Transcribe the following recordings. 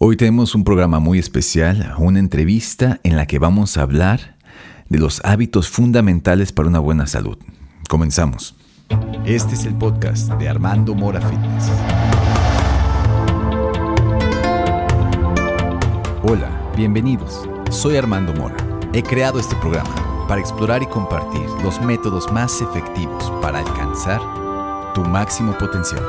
Hoy tenemos un programa muy especial, una entrevista en la que vamos a hablar de los hábitos fundamentales para una buena salud. Comenzamos. Este es el podcast de Armando Mora Fitness. Hola, bienvenidos. Soy Armando Mora. He creado este programa para explorar y compartir los métodos más efectivos para alcanzar tu máximo potencial.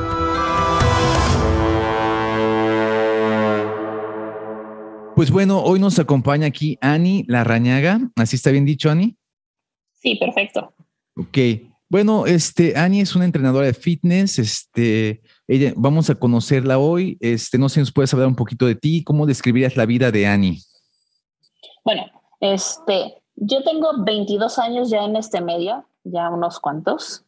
Pues bueno, hoy nos acompaña aquí Ani Larrañaga. ¿Así está bien dicho, Ani? Sí, perfecto. Ok. Bueno, este, Ani es una entrenadora de fitness. Este, ella, vamos a conocerla hoy. Este, no sé si nos puedes hablar un poquito de ti. ¿Cómo describirías la vida de Ani? Bueno, este, yo tengo 22 años ya en este medio, ya unos cuantos.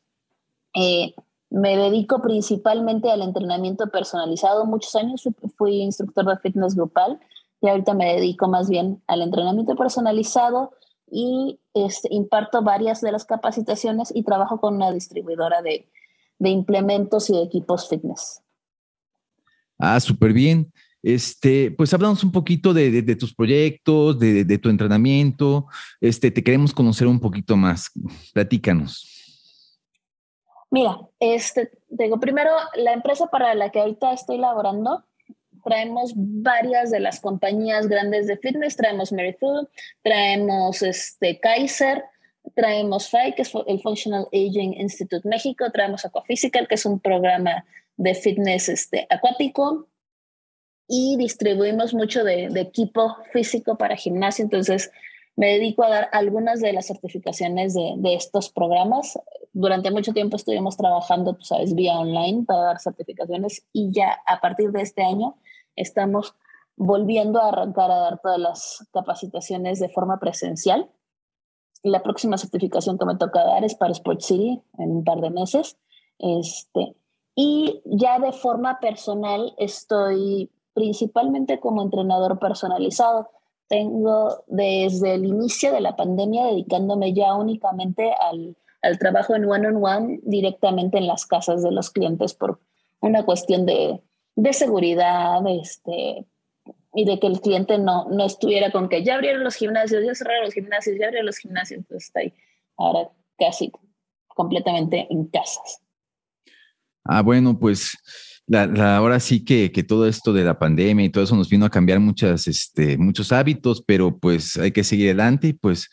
Eh, me dedico principalmente al entrenamiento personalizado. Muchos años fui instructor de fitness grupal y ahorita me dedico más bien al entrenamiento personalizado y este, imparto varias de las capacitaciones y trabajo con una distribuidora de, implementos y equipos fitness. Ah, súper bien. Este, pues hablamos un poquito de, tus proyectos, de, tu entrenamiento. Este, te queremos conocer un poquito más. Platícanos. Mira, este, digo, primero, la empresa para la que ahorita estoy laborando traemos varias de las compañías grandes de fitness, traemos Meritud, traemos este, Kaiser, traemos FAI, que es el Functional Aging Institute México, traemos Aquaphysical, que es un programa de fitness este, acuático, y distribuimos mucho de, equipo físico para gimnasio, entonces me dedico a dar algunas de las certificaciones de, de, estos programas. Durante mucho tiempo estuvimos trabajando, tú sabes, vía online para dar certificaciones. Y ya a partir de este año estamos volviendo a arrancar a dar todas las capacitaciones de forma presencial. La próxima certificación que me toca dar es para Sport City en un par de meses. Este, y ya de forma personal estoy principalmente como entrenador personalizado. Tengo desde el inicio de la pandemia dedicándome ya únicamente al, al trabajo en one-on-one -on -one directamente en las casas de los clientes por una cuestión de de seguridad, este, y de que el cliente no, no estuviera con que ya abrieron los gimnasios, ya cerraron los gimnasios, ya abrieron los gimnasios, entonces está ahí ahora casi completamente en casas. Ah, bueno, pues la, ahora sí que, que, todo esto de la pandemia y todo eso nos vino a cambiar muchas, este, muchos hábitos, pero pues hay que seguir adelante y pues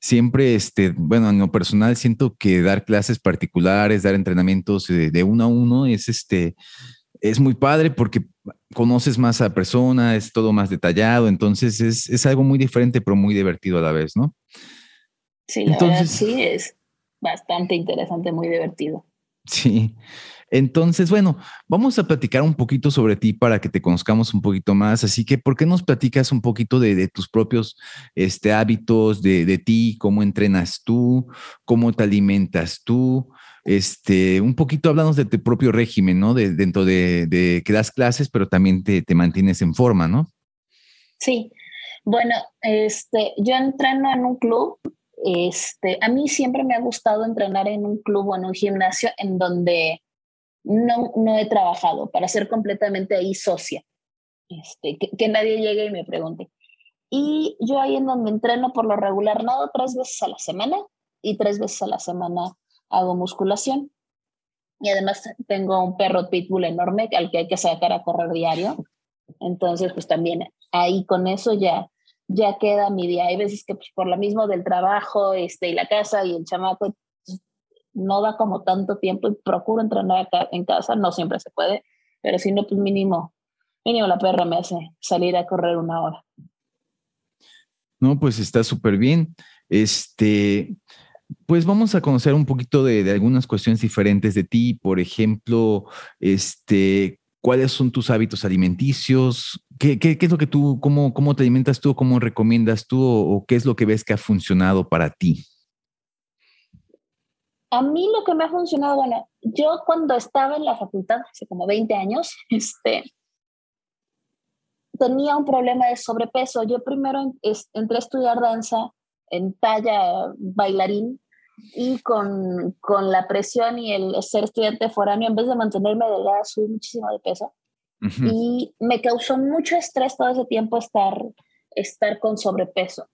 siempre, este, bueno, en lo personal siento que dar clases particulares, dar entrenamientos de, de uno a uno es este, es muy padre porque conoces más a la persona, es todo más detallado, entonces es, algo muy diferente, pero muy divertido a la vez, ¿no? Sí, la entonces, sí, es bastante interesante, muy divertido. Sí. Entonces, bueno, vamos a platicar un poquito sobre ti para que te conozcamos un poquito más. Así que, ¿por qué nos platicas un poquito de, tus propios este, hábitos, de, de, ti, cómo entrenas tú, cómo te alimentas tú? Este, un poquito hablamos de tu propio régimen, ¿no? De, dentro de, que das clases, pero también te, mantienes en forma, ¿no? Sí. Bueno, este, yo entreno en un club. Este, a mí siempre me ha gustado entrenar en un club o en un gimnasio en donde no, no he trabajado para ser completamente ahí socia. Este, que, que nadie llegue y me pregunte. Y yo ahí en donde entreno por lo regular, nado tres veces a la semana y tres veces a la semana hago musculación. Y además tengo un perro pitbull enorme al que hay que sacar a correr diario. Entonces, pues también ahí con eso ya, ya queda mi día. Hay veces que pues, por lo mismo del trabajo este, y la casa y el chamaco pues, no da como tanto tiempo y procuro entrenar acá en casa. No siempre se puede, pero si no, pues mínimo, mínimo la perra me hace salir a correr una hora. No, pues está súper bien. Este, pues vamos a conocer un poquito de, algunas cuestiones diferentes de ti, por ejemplo, este, cuáles son tus hábitos alimenticios, qué, es lo que tú, cómo, cómo te alimentas tú, cómo recomiendas tú o, qué es lo que ves que ha funcionado para ti. A mí lo que me ha funcionado, bueno, yo cuando estaba en la facultad, hace como 20 años, este, tenía un problema de sobrepeso. Yo primero entré a estudiar danza en talla bailarín y con, con, la presión y el ser estudiante foráneo, en vez de mantenerme delgada, subí muchísimo de peso. y me causó mucho estrés todo ese tiempo estar, estar con sobrepeso.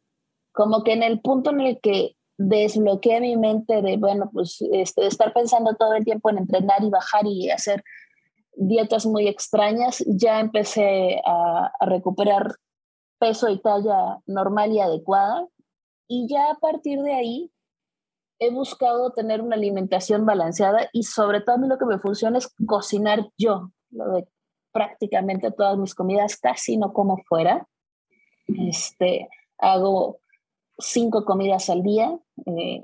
Como que en el punto en el que desbloqueé mi mente de, bueno, pues este, estar pensando todo el tiempo en entrenar y bajar y hacer dietas muy extrañas, ya empecé a, a recuperar peso y talla normal y adecuada. Y ya a partir de ahí he buscado tener una alimentación balanceada y sobre todo a mí lo que me funciona es cocinar yo, lo de prácticamente todas mis comidas casi no como fuera. Este, hago cinco comidas al día. Eh,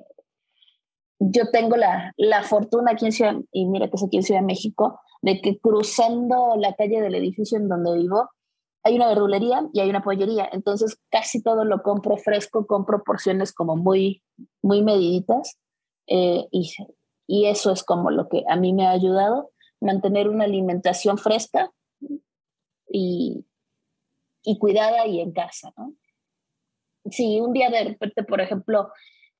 yo tengo la, la, fortuna aquí en Ciudad, y mira que es aquí en Ciudad de México, de que cruzando la calle del edificio en donde vivo, hay una verdulería y hay una pollería. Entonces casi todo lo compro fresco, con proporciones como muy, muy mediditas. Eh, y, y eso es como lo que a mí me ha ayudado, mantener una alimentación fresca y, y cuidada y en casa, ¿no? Si un día de repente, por ejemplo,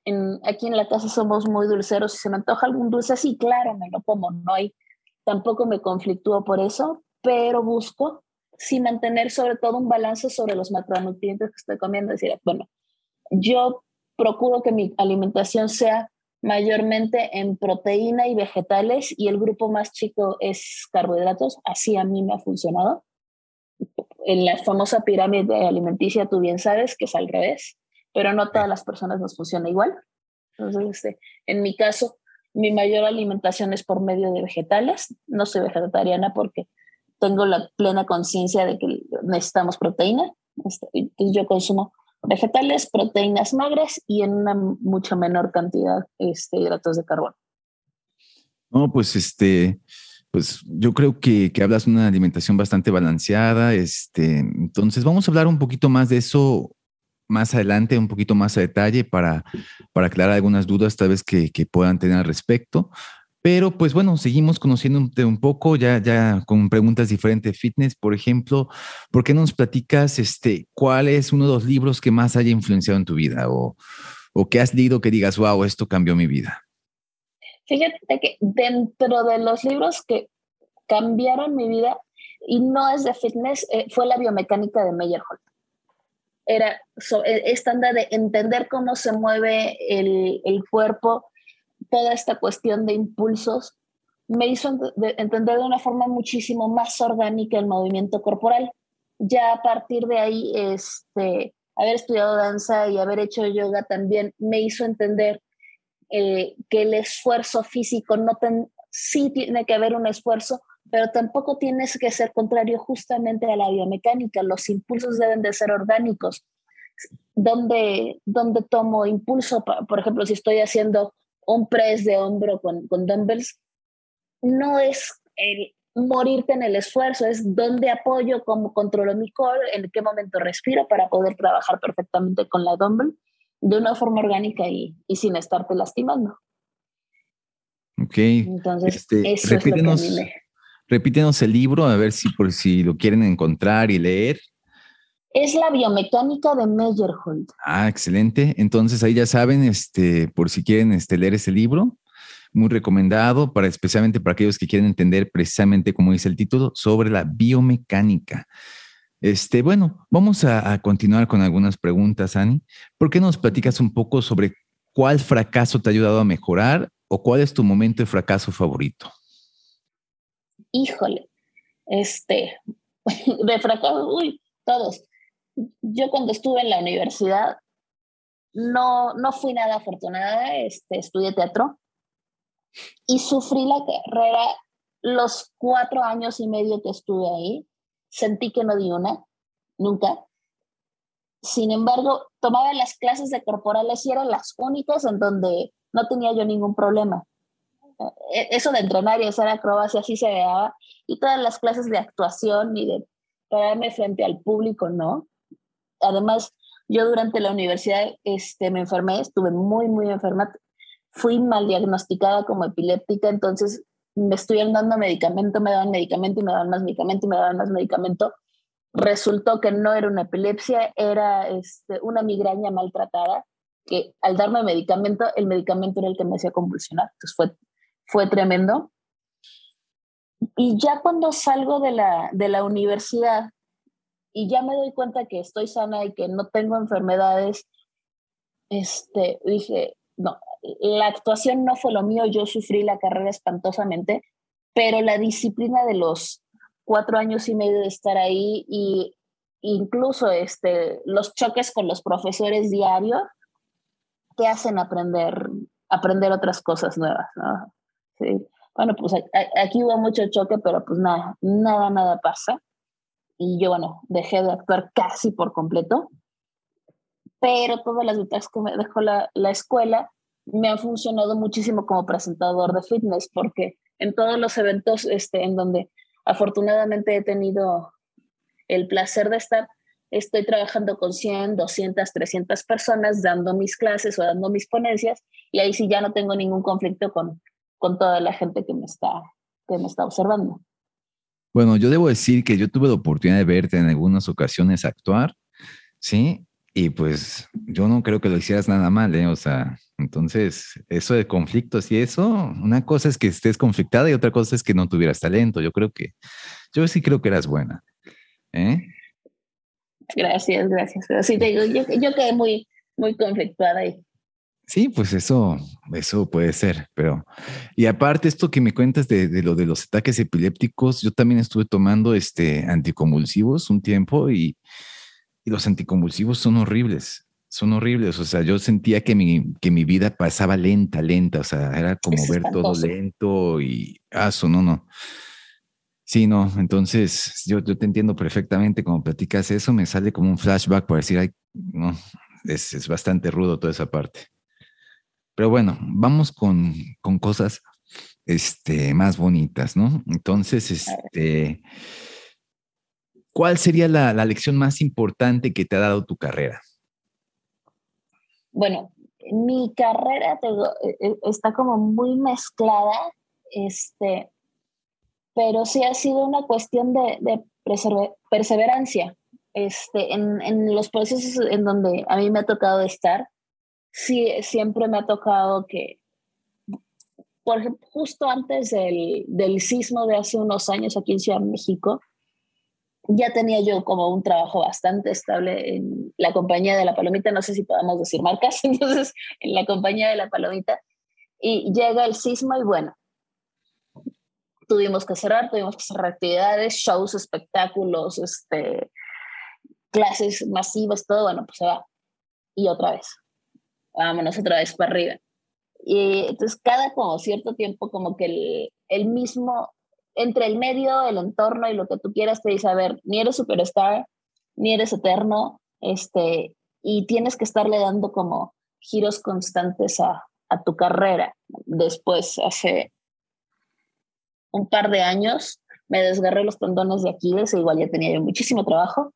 en, aquí en la casa somos muy dulceros, si se me antoja algún dulce, sí, claro, me lo como, no hay, tampoco me conflictúo por eso, pero busco sí mantener sobre todo un balance sobre los macronutrientes que estoy comiendo. Decir, bueno, yo procuro que mi alimentación sea mayormente en proteína y vegetales y el grupo más chico es carbohidratos. Así a mí me ha funcionado en la famosa pirámide alimenticia, tú bien sabes que es al revés, pero no todas las personas nos funciona igual. Entonces, este, en mi caso, mi mayor alimentación es por medio de vegetales. No soy vegetariana porque tengo la plena conciencia de que necesitamos proteína. Este, entonces yo consumo vegetales, proteínas magras y en una mucha menor cantidad este, hidratos de carbono. No, pues este, pues yo creo que, que, hablas de una alimentación bastante balanceada. Este, entonces vamos a hablar un poquito más de eso más adelante, un poquito más a detalle para, para aclarar algunas dudas tal vez que, que puedan tener al respecto. Pero pues bueno, seguimos conociéndote un poco, ya, ya con preguntas diferentes de fitness. Por ejemplo, ¿por qué no nos platicas este, cuál es uno de los libros que más haya influenciado en tu vida o, o que has leído que digas, wow, esto cambió mi vida? Fíjate que dentro de los libros que cambiaron mi vida, y no es de fitness, eh, fue la biomecánica de Meyerhold. Era e, esta onda de entender cómo se mueve el, el cuerpo, toda esta cuestión de impulsos, me hizo entender de una forma muchísimo más orgánica el movimiento corporal. Ya a partir de ahí, este, haber estudiado danza y haber hecho yoga también me hizo entender eh, que el esfuerzo físico no sí tiene que haber un esfuerzo, pero tampoco tienes que ser contrario justamente a la biomecánica. Los impulsos deben de ser orgánicos. Donde, donde tomo impulso, por ejemplo, si estoy haciendo un press de hombro con, con dumbbells, no es el morirte en el esfuerzo, es dónde apoyo, cómo controlo mi core, en qué momento respiro para poder trabajar perfectamente con la dumbbell de una forma orgánica y, y sin estarte lastimando. Ok. Entonces, este, eso repítenos, es lo que repítenos el libro, a ver si por si lo quieren encontrar y leer. Es la biomecánica de Meyerhold. Ah, excelente. Entonces ahí ya saben, este, por si quieren este, leer ese libro, muy recomendado, para, especialmente para aquellos que quieren entender precisamente, como dice el título, sobre la biomecánica. Este, bueno, vamos a, continuar con algunas preguntas, Ani. ¿Por qué nos platicas un poco sobre cuál fracaso te ha ayudado a mejorar o cuál es tu momento de fracaso favorito? Híjole, este, de fracaso, uy, todos. Yo cuando estuve en la universidad no, no fui nada afortunada, este, estudié teatro y sufrí la carrera los cuatro años y medio que estuve ahí sentí que no di una, nunca. Sin embargo, tomaba las clases de corporales y eran las únicas en donde no tenía yo ningún problema. E, eso de entrenar y hacer acrobacia así se veía, y todas las clases de actuación y de pararme frente al público, ¿no? Además, yo durante la universidad este, me enfermé, estuve muy, muy enferma, fui mal diagnosticada como epiléptica, entonces me estuvieron dando medicamento, me daban medicamento y me daban más medicamento y me daban más medicamento. Resultó que no era una epilepsia, era este, una migraña maltratada, que al darme medicamento, el medicamento era el que me hacía convulsionar. Entonces fue, fue tremendo. Y ya cuando salgo de la, de la universidad y ya me doy cuenta que estoy sana y que no tengo enfermedades, este, dije, no, la actuación no fue lo mío, yo sufrí la carrera espantosamente, pero la disciplina de los cuatro años y medio de estar ahí y incluso este, los choques con los profesores diarios te hacen aprender, aprender otras cosas nuevas. Sí. Bueno, pues aquí hubo mucho choque, pero pues nada, nada, nada pasa. Y yo, bueno, dejé de actuar casi por completo, pero todas las ventajas que me dejó la, la escuela me han funcionado muchísimo como presentador de fitness, porque en todos los eventos este, en donde afortunadamente he tenido el placer de estar, estoy trabajando con 100, 200, 300 personas dando mis clases o dando mis ponencias y ahí sí ya no tengo ningún conflicto con, con toda la gente que me está, que me está observando. Bueno, yo debo decir que yo tuve la oportunidad de verte en algunas ocasiones actuar, ¿sí? Y pues yo no creo que lo hicieras nada mal, ¿eh? O sea, entonces, eso de conflictos y eso, una cosa es que estés conflictada y otra cosa es que no tuvieras talento. Yo creo que, yo sí creo que eras buena. ¿eh? Gracias, gracias. Pero te digo, yo, quedé muy, muy conflictuada ahí. Sí, pues eso, eso puede ser, pero y aparte esto que me cuentas de, de, lo de los ataques epilépticos, yo también estuve tomando este anticonvulsivos un tiempo y, y los anticonvulsivos son horribles son horribles. O sea, yo sentía que mi, que mi vida pasaba lenta, lenta. O sea, era como ver todo lento y, ah, eso, no, no. Sí, no, entonces yo, yo te entiendo perfectamente como platicas eso, me sale como un flashback para decir, ay, no, es, es bastante rudo toda esa parte. Pero bueno, vamos con, con cosas este, más bonitas, ¿no? Entonces, este, ¿cuál sería la, la lección más importante que te ha dado tu carrera? bueno, mi carrera e, e, está como muy mezclada, este, pero sí ha sido una cuestión de, perseverancia. Este, en, los procesos en donde a mí me ha tocado estar, sí, siempre me ha tocado que, por justo antes del, del sismo de hace unos años aquí en Ciudad de México, ya tenía yo como un trabajo bastante estable en la compañía de la palomita, no sé si podamos decir marcas, entonces en la compañía de la palomita, y llega el sismo y bueno, tuvimos que cerrar, tuvimos que cerrar actividades, shows, espectáculos, este, clases masivas, todo, bueno, pues se va. Y otra vez, vámonos otra vez para arriba. Y entonces cada como cierto tiempo como que el, el mismo entre el medio, el entorno y lo que tú quieras te dice, a ver, ni eres superstar, ni eres eterno, este, y tienes que estarle dando como giros constantes a, a tu carrera. Después, hace un par de años, me desgarré los tendones de Aquiles, e igual ya tenía yo muchísimo trabajo,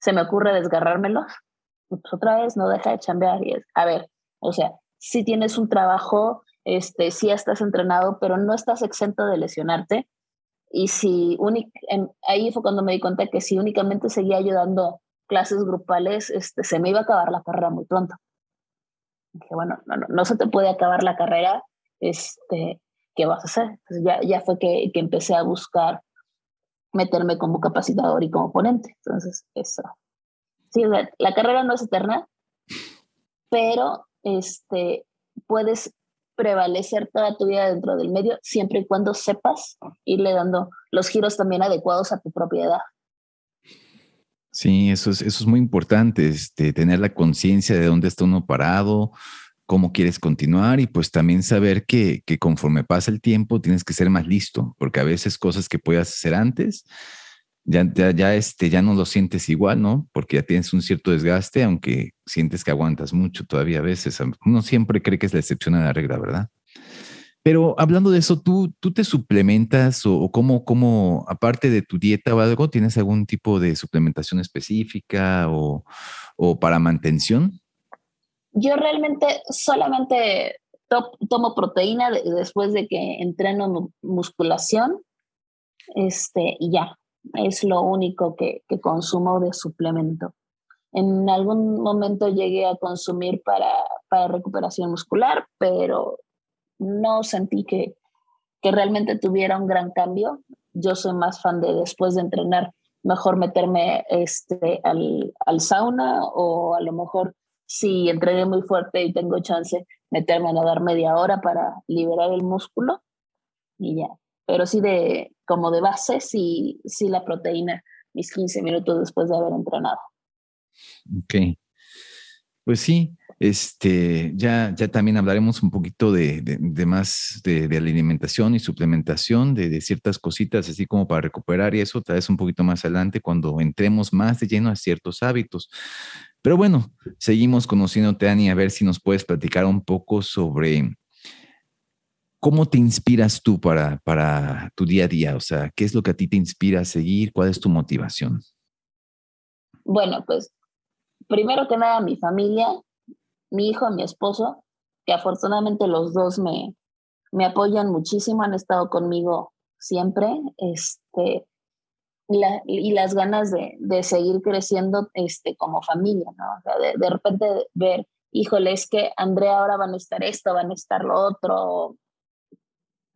se me ocurre desgarrármelos, pues otra vez no deja de chambear y es, a ver, o sea, si tienes un trabajo, este, sí estás entrenado, pero no estás exento de lesionarte, y si ahí fue cuando me di cuenta que si únicamente seguía ayudando clases grupales, este, se me iba a acabar la carrera muy pronto. Dije, bueno, no, no, no se te puede acabar la carrera, este, ¿qué vas a hacer? ya, ya fue que, que empecé a buscar meterme como capacitador y como ponente. Entonces, eso. Sí, la carrera no es eterna, pero este, puedes prevalecer toda tu vida dentro del medio, siempre y cuando sepas irle dando los giros también adecuados a tu propiedad. Sí, eso es, eso es muy importante, este, tener la conciencia de dónde está uno parado, cómo quieres continuar y pues también saber que, que conforme pasa el tiempo tienes que ser más listo, porque a veces cosas que puedas hacer antes, ya, ya, este, ya no lo sientes igual, ¿no? Porque ya tienes un cierto desgaste, aunque sientes que aguantas mucho todavía a veces. Uno siempre cree que es la excepción a la regla, ¿verdad? Pero hablando de eso, ¿tú, tú te suplementas o, cómo, cómo, aparte de tu dieta o algo, tienes algún tipo de suplementación específica o, o para mantención? Yo realmente solamente tomo proteína después de que entreno musculación este, y ya, es lo único que, que consumo de suplemento. En algún momento llegué a consumir para, para recuperación muscular, pero no sentí que, que realmente tuviera un gran cambio. yo soy más fan de después de entrenar, mejor meterme este, al, al sauna o a lo mejor si entrené muy fuerte y tengo chance, meterme a nadar media hora para liberar el músculo y ya. Pero sí de, como de base, sí, sí la proteína, mis 15 minutos después de haber entrenado. Ok. Pues sí, este, ya, ya también hablaremos un poquito de, de, más de, de, alimentación y suplementación, de, ciertas cositas, así como para recuperar y eso, tal vez un poquito más adelante cuando entremos más de lleno a ciertos hábitos. Pero bueno, seguimos conociéndote, Ani, a ver si nos puedes platicar un poco sobre cómo te inspiras tú para, para tu día a día. O sea, ¿qué es lo que a ti te inspira a seguir? ¿Cuál es tu motivación? Bueno, pues primero que nada, mi familia, mi hijo, mi esposo, que afortunadamente los dos me, me apoyan muchísimo, han estado conmigo siempre. Este, y las ganas de, de, seguir creciendo este, como familia, ¿no? O sea, de, de, repente ver, híjole, es que Andrea ahora van a estar esto, van a estar lo otro.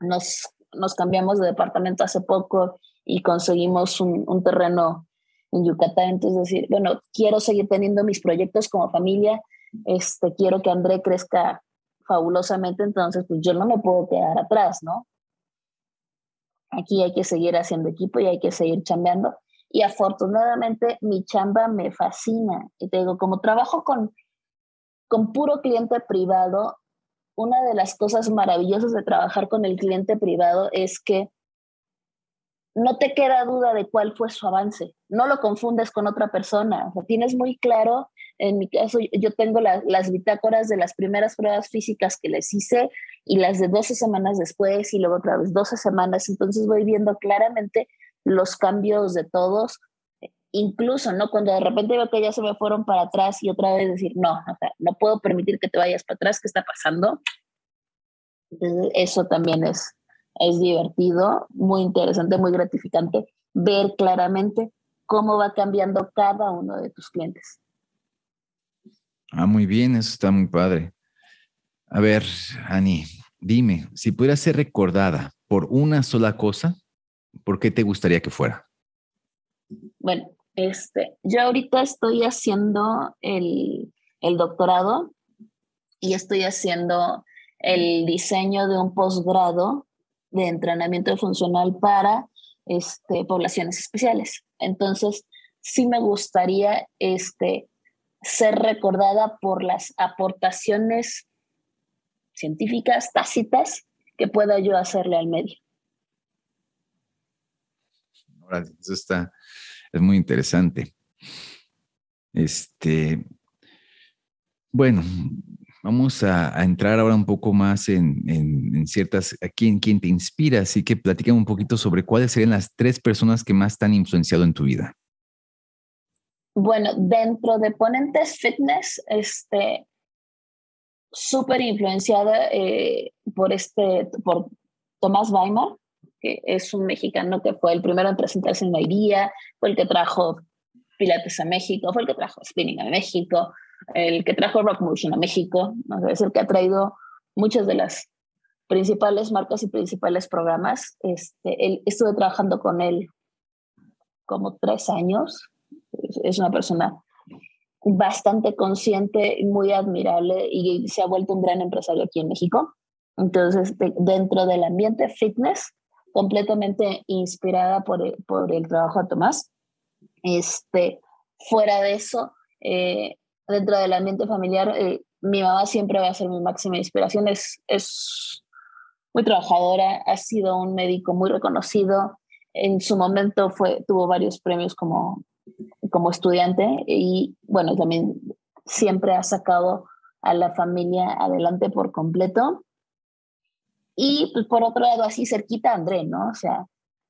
Nos, nos cambiamos de departamento hace poco y conseguimos un, un terreno en Yucatán. Entonces, decir, bueno, quiero seguir teniendo mis proyectos como familia, este, quiero que André crezca fabulosamente, entonces, pues yo no me puedo quedar atrás, ¿no? Aquí hay que seguir haciendo equipo y hay que seguir chambeando. Y afortunadamente mi chamba me fascina. Y te digo, como trabajo con, con puro cliente privado, una de las cosas maravillosas de trabajar con el cliente privado es que no te queda duda de cuál fue su avance. No lo confundes con otra persona. O tienes muy claro, en mi caso, yo tengo las bitácoras de las primeras pruebas físicas que les hice y las de 12 semanas después y luego otra vez 12 semanas. Entonces voy viendo claramente los cambios de todos. Incluso, ¿no? Cuando de repente veo que ya se me fueron para atrás y otra vez decir, no, o sea, no puedo permitir que te vayas para atrás, ¿qué está pasando? Entonces, eso también es, es divertido, muy interesante, muy gratificante ver claramente cómo va cambiando cada uno de tus clientes. Ah, muy bien, eso está muy padre. A ver, Ani, dime, si pudieras ser recordada por una sola cosa, ¿por qué te gustaría que fuera? Bueno, este, yo ahorita estoy haciendo el, doctorado y estoy haciendo el diseño de un posgrado de entrenamiento funcional para este, poblaciones especiales. Entonces, sí me gustaría este, ser recordada por las aportaciones científicas tácitas que pueda yo hacerle al medio. Eso está, es muy interesante. Este, bueno, Vamos a, entrar ahora un poco más en, ciertas, a quién, te inspira, así que platícame un poquito sobre cuáles serían las tres personas que más te han influenciado en tu vida. Bueno, dentro de Ponentes Fitness, este, súper influenciada eh, por este, por Tomás Weimar, que es un mexicano que fue el primero en presentarse en idea, fue el que trajo Pilates a México, fue el que trajo Spinning a México, el que trajo Rock Motion a México, es el que ha traído muchas de las principales marcas y principales programas. Este, él, estuve trabajando con él como tres años. Es una persona bastante consciente muy admirable y se ha vuelto un gran empresario aquí en México. Entonces, dentro del ambiente fitness, completamente inspirada por el, por el trabajo de Tomás. Este, fuera de eso, eh, dentro del ambiente familiar, eh, mi mamá siempre va a ser mi máxima inspiración. Es, es muy trabajadora, ha sido un médico muy reconocido. En su momento fue, tuvo varios premios como, como estudiante y bueno, también siempre ha sacado a la familia adelante por completo. Y pues por otro lado, así cerquita André, ¿no? O sea,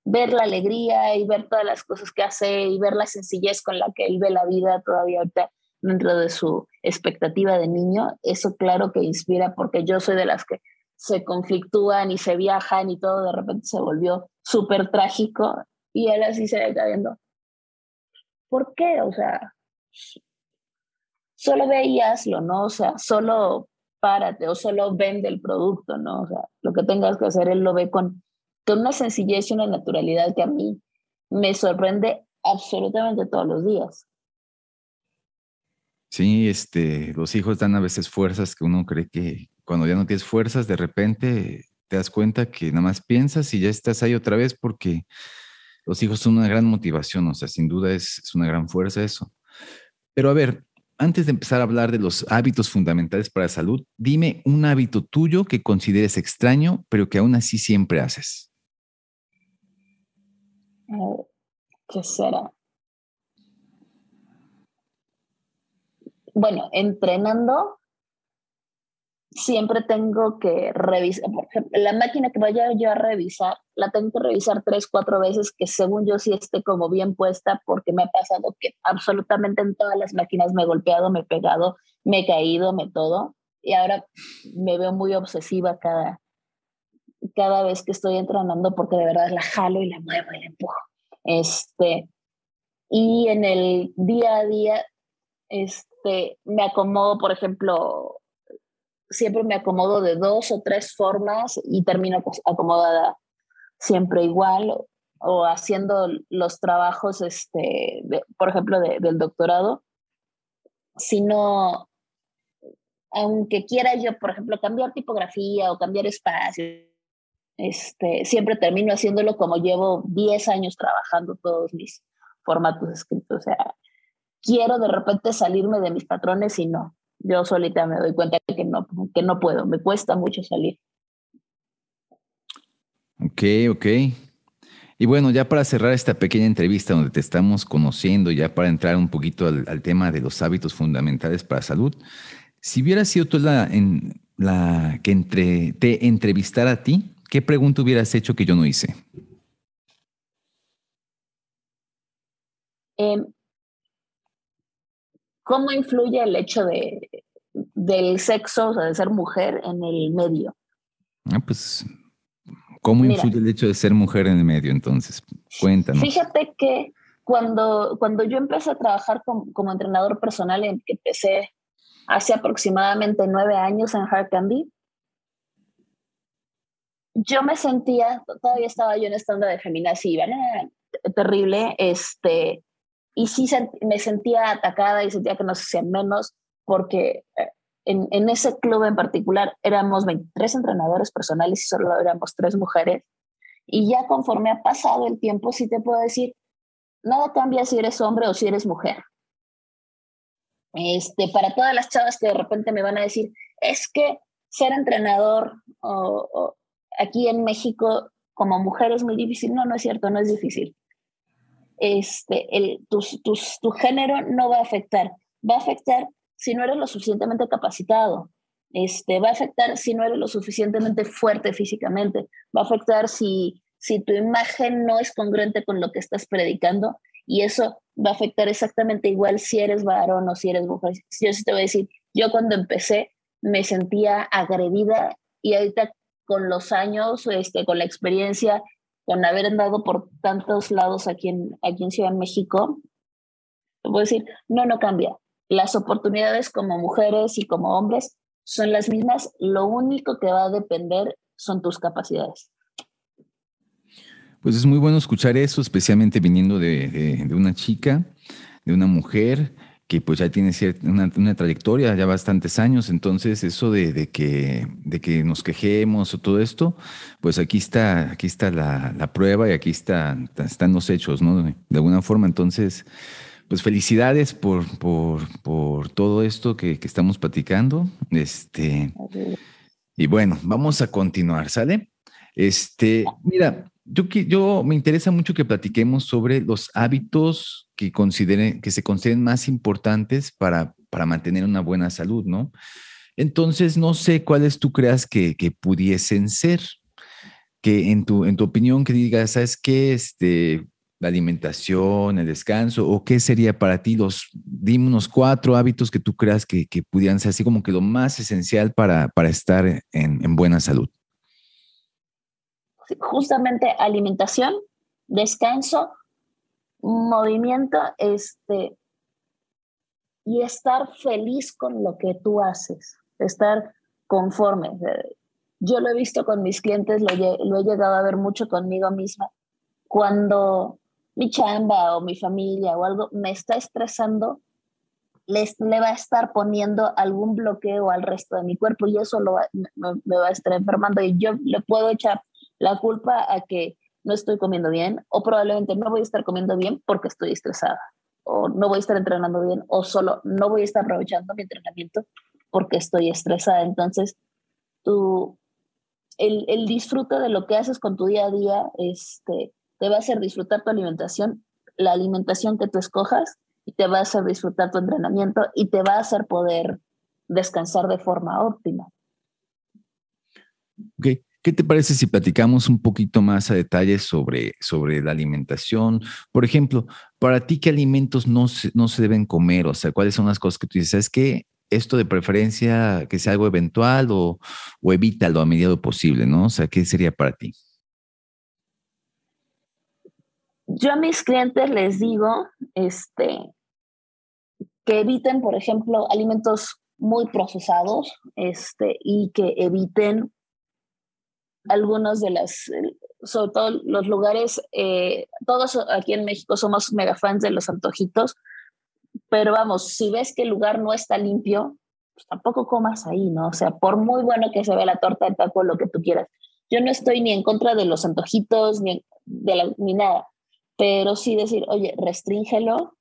ver la alegría y ver todas las cosas que hace y ver la sencillez con la que él ve la vida todavía ahorita dentro de su expectativa de niño, eso claro que inspira porque yo soy de las que se conflictúan y se viajan y todo de repente se volvió súper trágico y él así se ve cayendo. ¿Por qué? O sea, solo ve y hazlo, ¿no? O sea, solo párate o solo vende el producto, ¿no? O sea, lo que tengas que hacer, él lo ve con con una sencillez y una naturalidad que a mí me sorprende absolutamente todos los días. Sí, este, los hijos dan a veces fuerzas que uno cree que cuando ya no tienes fuerzas, de repente te das cuenta que nada más piensas y ya estás ahí otra vez porque los hijos son una gran motivación, o sea, sin duda es, es una gran fuerza eso. Pero a ver, antes de empezar a hablar de los hábitos fundamentales para la salud, dime un hábito tuyo que consideres extraño, pero que aún así siempre haces. ¿Qué será? Bueno, entrenando siempre tengo que revisar, por ejemplo, la máquina que vaya yo a revisar, la tengo que revisar tres, cuatro veces que según yo sí esté como bien puesta porque me ha pasado que absolutamente en todas las máquinas me he golpeado, me he pegado, me he caído, me todo. Y ahora me veo muy obsesiva cada, cada vez que estoy entrenando porque de verdad la jalo y la muevo y la empujo. Este, y en el día a día, este, me acomodo, por ejemplo, siempre me acomodo de dos o tres formas y termino acomodada siempre igual o, haciendo los trabajos, este, por ejemplo, del doctorado, sino, aunque quiera yo, por ejemplo, cambiar tipografía o cambiar espacio, este, siempre termino haciéndolo como llevo 10 años trabajando todos mis formatos escritos. O sea, quiero de repente salirme de mis patrones y no yo solita me doy cuenta que no, que no puedo, me cuesta mucho salir. Ok, ok. Y bueno, ya para cerrar esta pequeña entrevista donde te estamos conociendo, ya para entrar un poquito al, tema de los hábitos fundamentales para salud, si hubiera sido tú la, en, la que entre, te entrevistara a ti, ¿qué pregunta hubieras hecho que yo no hice? Eh, ¿Cómo influye el hecho de, del sexo, o sea, de ser mujer en el medio? Ah, pues, ¿cómo influye el hecho de ser mujer en el medio entonces? Cuéntanos. Fíjate que cuando, cuando yo empecé a trabajar como, entrenador personal, en que empecé hace aproximadamente nueve años en Hard Candy, yo me sentía, todavía estaba yo en esta onda de feminacia, terrible, este, y sí me sentía atacada y sentía que nos hacían menos porque eh, en, ese club en particular éramos 23 entrenadores personales y solo éramos tres mujeres. Y ya conforme ha pasado el tiempo, sí te puedo decir, nada cambia si eres hombre o si eres mujer. Este, para todas las chavas que de repente me van a decir, es que ser entrenador o aquí en México como mujer es muy difícil. No, no es cierto, no es difícil este, el, tu género no va a afectar. Va a afectar si no eres lo suficientemente capacitado. Este, va a afectar si no eres lo suficientemente fuerte físicamente. Va a afectar si, si tu imagen no es congruente con lo que estás predicando. Y eso va a afectar exactamente igual si eres varón o si eres mujer. Yo sí te voy a decir, yo cuando empecé me sentía agredida y ahorita con los años, este, con la experiencia, con haber andado por tantos lados aquí en, aquí en Ciudad de México, puedo decir, no, no cambia. Las oportunidades como mujeres y como hombres son las mismas. Lo único que va a depender son tus capacidades. Pues es muy bueno escuchar eso, especialmente viniendo de, de una chica, de una mujer que pues ya tiene una, una, trayectoria, ya bastantes años, entonces eso de, que, de que nos quejemos o todo esto, pues aquí está, aquí está la, prueba y aquí está, están los hechos, ¿no? De, alguna forma, entonces, pues felicidades por, por, por todo esto que, que, estamos platicando. Este, y bueno, vamos a continuar, ¿sale? Este, mira, yo, yo me interesa mucho que platiquemos sobre los hábitos que, consideren, que se consideren más importantes para, para mantener una buena salud, ¿no? Entonces, no sé cuáles tú creas que, que pudiesen ser, que en tu, en tu opinión que digas, ¿sabes qué? Este, la alimentación, el descanso, o qué sería para ti los, dime unos cuatro hábitos que tú creas que, que pudieran ser así como que lo más esencial para, para estar en, en buena salud justamente alimentación, descanso, movimiento, este, y estar feliz con lo que tú haces, estar conforme. yo lo he visto con mis clientes, lo, lo he llegado a ver mucho conmigo misma. Cuando mi chamba o mi familia o algo me está estresando, les, le va a estar poniendo algún bloqueo al resto de mi cuerpo y eso lo me, va a estar enfermando y yo le puedo echar la culpa a que no estoy comiendo bien o probablemente no voy a estar comiendo bien porque estoy estresada o no voy a estar entrenando bien o solo no voy a estar aprovechando mi entrenamiento porque estoy estresada. Entonces, tú, el, el disfrute de lo que haces con tu día a día este, te va a hacer disfrutar tu alimentación, la alimentación que tú escojas y te va a hacer disfrutar tu entrenamiento y te va a hacer poder descansar de forma óptima. Okay. ¿Qué te parece si platicamos un poquito más a detalle sobre, sobre la alimentación? Por ejemplo, para ti, ¿qué alimentos no se, no se deben comer? O sea, ¿cuáles son las cosas que tú dices? ¿Es que esto de preferencia que sea algo eventual o, o evítalo a medida posible, ¿no? O sea, ¿qué sería para ti? Yo a mis clientes les digo este, que eviten, por ejemplo, alimentos muy procesados este, y que eviten algunos de las, sobre todo los lugares, eh, todos aquí en México somos mega fans de los antojitos, pero vamos, si ves que el lugar no está limpio, pues tampoco comas ahí, ¿no? O sea, por muy bueno que se vea la torta de taco, lo que tú quieras. Yo no estoy ni en contra de los antojitos, ni, de ni nada, pero sí decir, oye, restríngelo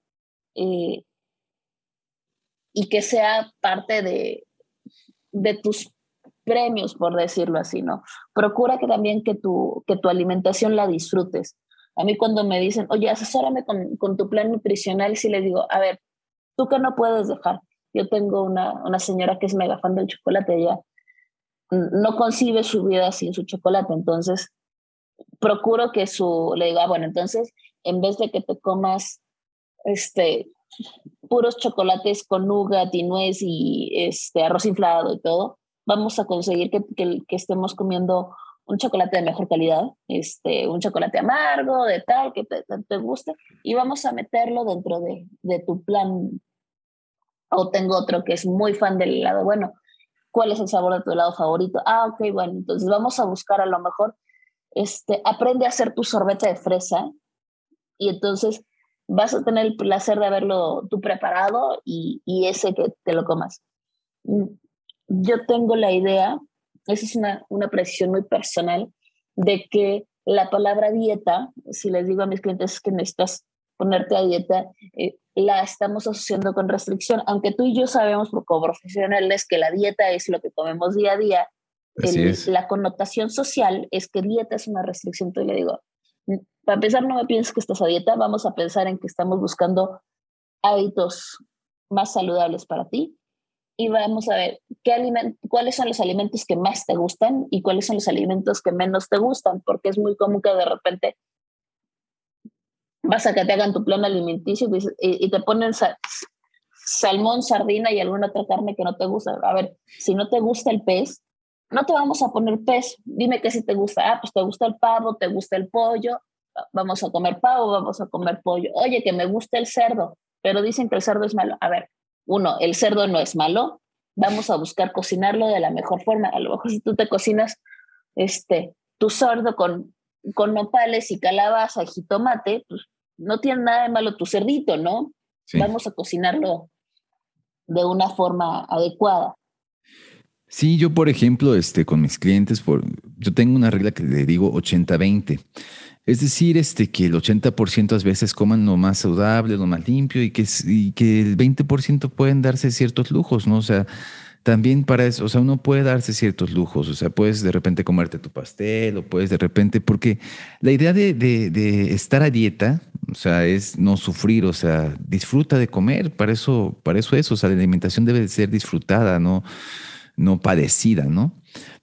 eh, y que sea parte de, de tus premios, por decirlo así, ¿no? Procura que también que tu, que tu alimentación la disfrutes. A mí cuando me dicen, oye, asesórame con, con tu plan nutricional, sí les digo, a ver, ¿tú qué no puedes dejar? Yo tengo una, una señora que es mega fan del chocolate, ella no concibe su vida sin su chocolate, entonces procuro que su, le diga, ah, bueno, entonces, en vez de que te comas este, puros chocolates con nougat y nuez y este, arroz inflado y todo, vamos a conseguir que, estemos comiendo un chocolate de mejor calidad, este, un chocolate amargo, de tal, que te, te guste, y vamos a meterlo dentro de, tu plan. O tengo otro que es muy fan del helado. Bueno, ¿cuál es el sabor de tu helado favorito? Ah, ok, bueno, entonces vamos a buscar a lo mejor, este, aprende a hacer tu sorbete de fresa y entonces vas a tener el placer de haberlo tú preparado y ese que te lo comas yo tengo la idea, esa es una, una precisión muy personal, de que la palabra dieta, si les digo a mis clientes que necesitas ponerte a dieta, eh, la estamos asociando con restricción, aunque tú y yo sabemos como profesionales que la dieta es lo que comemos día a día, la connotación social es que dieta es una restricción, entonces le digo, para empezar no me pienses que estás a dieta, vamos a pensar en que estamos buscando hábitos más saludables para ti y vamos a ver qué cuáles son los alimentos que más te gustan y cuáles son los alimentos que menos te gustan, porque es muy común que de repente vas a que te hagan tu plan alimenticio y, te ponen salmón, sardina y alguna otra carne que no te gusta. A ver, si no te gusta el pez, no te vamos a poner pez. Dime que si te gusta. Ah, pues te gusta el pavo, te gusta el pollo. Vamos a comer pavo, vamos a comer pollo. Oye, que me gusta el cerdo, pero dicen que el cerdo es malo. A ver, uno, el cerdo no es malo, vamos a buscar cocinarlo de la mejor forma. A lo mejor si tú te cocinas este, tu cerdo con, con nopales y calabaza y jitomate, pues no tiene nada de malo tu cerdito, ¿no? Vamos a cocinarlo de una forma adecuada. Sí, yo por ejemplo, este, con mis clientes, por, yo tengo una regla que le digo 80-20. Es decir, este, que el 80% a veces coman lo más saludable, lo más limpio y que, el 20% pueden darse ciertos lujos, ¿no? O sea, también para eso, o sea, uno puede darse ciertos lujos, o sea, puedes de repente comerte tu pastel o puedes de repente, porque la idea de, de, de estar a dieta, o sea, es no sufrir, o sea, disfruta de comer, para eso, para eso es, o sea, la alimentación debe ser disfrutada, no, no padecida, ¿no?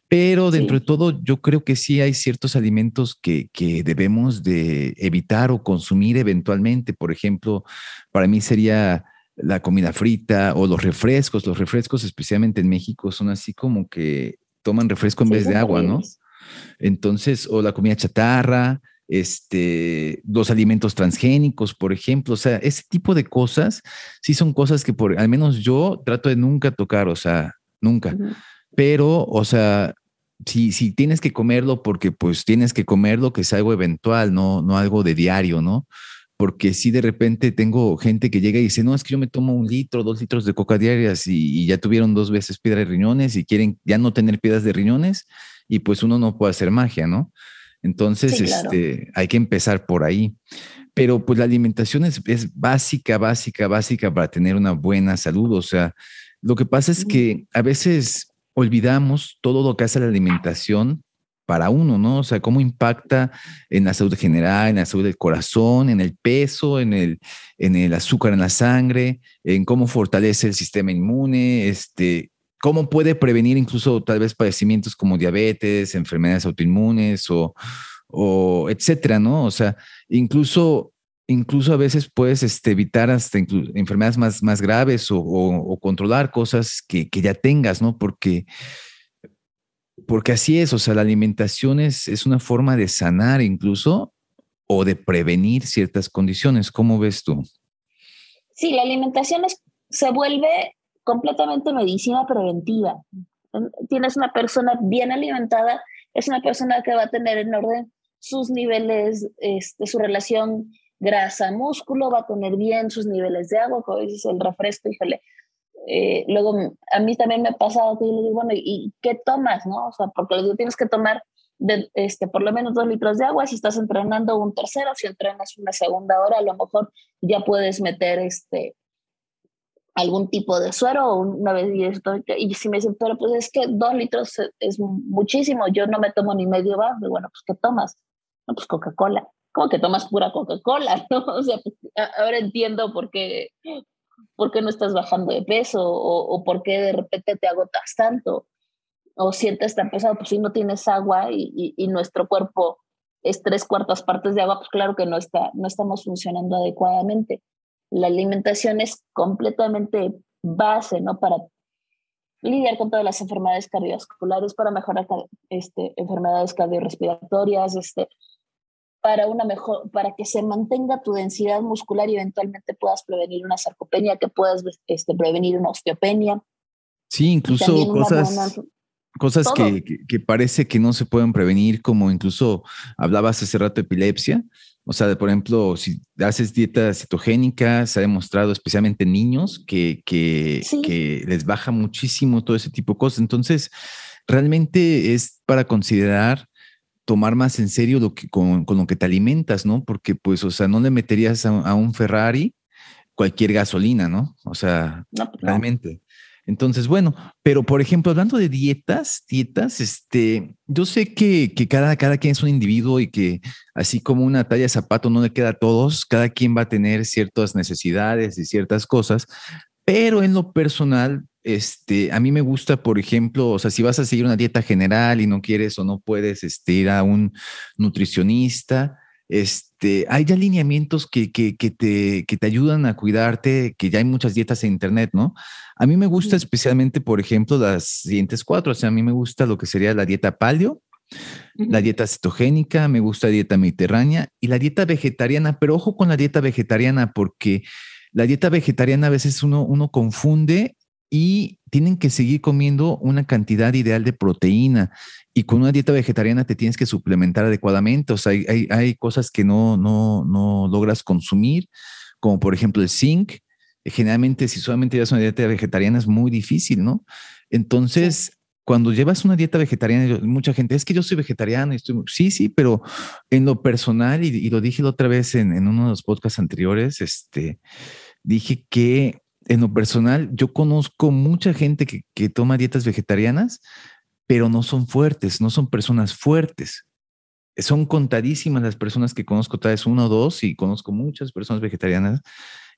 Pero dentro de todo, yo creo que sí hay ciertos alimentos que, que, debemos de evitar o consumir eventualmente. Por ejemplo, para mí sería la comida frita o los refrescos. Los refrescos, especialmente en México, son así como que toman refresco en vez de agua, ¿no? Entonces, o la comida chatarra, este, los alimentos transgénicos, por ejemplo, o sea, ese tipo de cosas, sí son cosas que por, al menos yo trato de nunca tocar, o sea, nunca. Pero, o sea, si, si tienes que comerlo porque pues tienes que comerlo, que sea algo eventual, no, no algo de diario, ¿no? Porque si de repente tengo gente que llega y dice, no, es que yo me tomo un litro, dos litros de coca diarias y, y ya tuvieron dos veces piedra de riñones y quieren ya no tener piedras de riñones y pues uno no puede hacer magia, ¿no? Entonces, este, hay que empezar por ahí. Pero pues la alimentación es, es, básica, básica, básica para tener una buena salud. O sea, lo que pasa es que a veces olvidamos todo lo que hace la alimentación para uno, ¿no? O sea, cómo impacta en la salud general, en la salud del corazón, en el peso, en el, en el azúcar en la sangre, en cómo fortalece el sistema inmune, este, cómo puede prevenir incluso tal vez padecimientos como diabetes, enfermedades autoinmunes o, o etcétera, ¿no? O sea, incluso incluso a veces puedes este, evitar hasta enfermedades más, más graves o, controlar cosas que, ya tengas, ¿no? Porque, porque así es, o sea, la alimentación es, es una forma de sanar incluso o de prevenir ciertas condiciones. ¿Cómo ves tú? Sí, la alimentación se vuelve completamente medicina preventiva. Tienes una persona bien alimentada, es una persona que va a tener en orden sus niveles, este, su relación grasa, músculo, va a tener bien sus niveles de agua, como dices, el refresco, híjole. Eh, luego, a mí también me ha pasado que yo le digo, bueno, ¿y qué tomas? no? O sea, porque le tienes que tomar este, por lo menos dos litros de agua. Si estás entrenando un tercero, si entrenas una segunda hora, a lo mejor ya puedes meter este, algún tipo de suero una vez y esto. Y si me dicen, pero pues es que dos litros es muchísimo, yo no me tomo ni medio vaso. Bueno, pues ¿qué tomas? No, pues Coca-Cola como que tomas pura Coca-Cola, ¿no? O sea, ahora entiendo por qué, por qué no estás bajando de peso o, o por qué de repente te agotas tanto o sientes tan pesado, pues si no tienes agua y, y, nuestro cuerpo es tres cuartas partes de agua, pues claro que no, está, no estamos funcionando adecuadamente. La alimentación es completamente base, ¿no? Para lidiar con todas las enfermedades cardiovasculares, para mejorar este, enfermedades cardiorrespiratorias, este, para una mejor, para que se mantenga tu densidad muscular y eventualmente puedas prevenir una sarcopenia, que puedas este, prevenir una osteopenia. Sí, incluso cosas, cosas que, que, parece que no se pueden prevenir, como incluso hablabas hace rato de epilepsia. O sea, por ejemplo, si haces dieta cetogénica, se ha demostrado especialmente en niños que, que, que les baja muchísimo todo ese tipo de cosas. Entonces, realmente es para considerar tomar más en serio lo que, con, lo que te alimentas, ¿no? Porque, pues, o sea, no le meterías a, un Ferrari cualquier gasolina, ¿no? O sea, pues, realmente. Entonces, bueno, pero por ejemplo, hablando de dietas, dietas, este, yo sé que, que, cada, cada quien es un individuo y que así como una talla de zapato no le queda a todos, cada quien va a tener ciertas necesidades y ciertas cosas, pero en lo personal, este, a mí me gusta, por ejemplo, o sea, si vas a seguir una dieta general y no quieres o no puedes este, ir a un nutricionista, este, hay ya alineamientos que, que, que, te, que te ayudan a cuidarte, que ya hay muchas dietas en internet, ¿no? A mí me gusta especialmente, por ejemplo, las siguientes cuatro, o sea, a mí me gusta lo que sería la dieta paleo, la dieta cetogénica, me gusta la dieta mediterránea y la dieta vegetariana, pero ojo con la dieta vegetariana porque la dieta vegetariana a veces uno, uno confunde y tienen que seguir comiendo una cantidad ideal de proteína. Y con una dieta vegetariana te tienes que suplementar adecuadamente. O sea, hay, hay, cosas que no, no, no logras consumir, como por ejemplo el zinc. Generalmente, si solamente llevas una dieta vegetariana, es muy difícil, ¿no? Entonces, cuando llevas una dieta vegetariana, mucha gente, es que yo soy vegetariano y estoy, sí, sí, pero en lo personal, y, lo dije la otra vez en, en, uno de los podcasts anteriores, este, dije que en lo personal, yo conozco mucha gente que, toma dietas vegetarianas, pero no son fuertes, no son personas fuertes. Son contadísimas las personas que conozco, tal vez uno o dos, y conozco muchas personas vegetarianas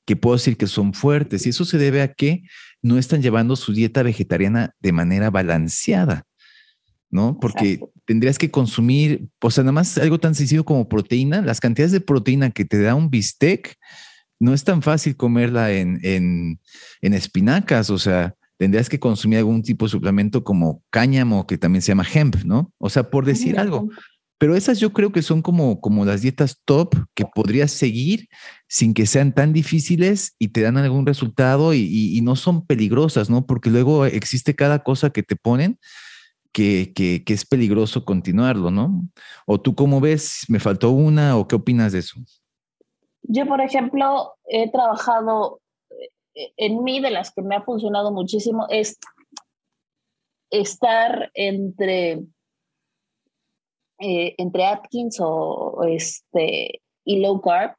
que puedo decir que son fuertes. Y eso se debe a que no están llevando su dieta vegetariana de manera balanceada, ¿no? Porque tendrías que consumir, o sea, nada más algo tan sencillo como proteína, las cantidades de proteína que te da un bistec no es tan fácil comerla en, en, espinacas, o sea, tendrías que consumir algún tipo de suplemento como cáñamo, que también se llama hemp, ¿no? O sea, por decir algo. Pero esas yo creo que son como, como las dietas top que podrías seguir sin que sean tan difíciles y te dan algún resultado y, y, no son peligrosas, ¿no? Porque luego existe cada cosa que te ponen que, que, que, es peligroso continuarlo, ¿no? ¿O tú cómo ves? ¿Me faltó una o qué opinas de eso? Yo, por ejemplo, he trabajado eh, en mí, de las que me ha funcionado muchísimo, es estar entre, eh, entre Atkins o, este, y low carb.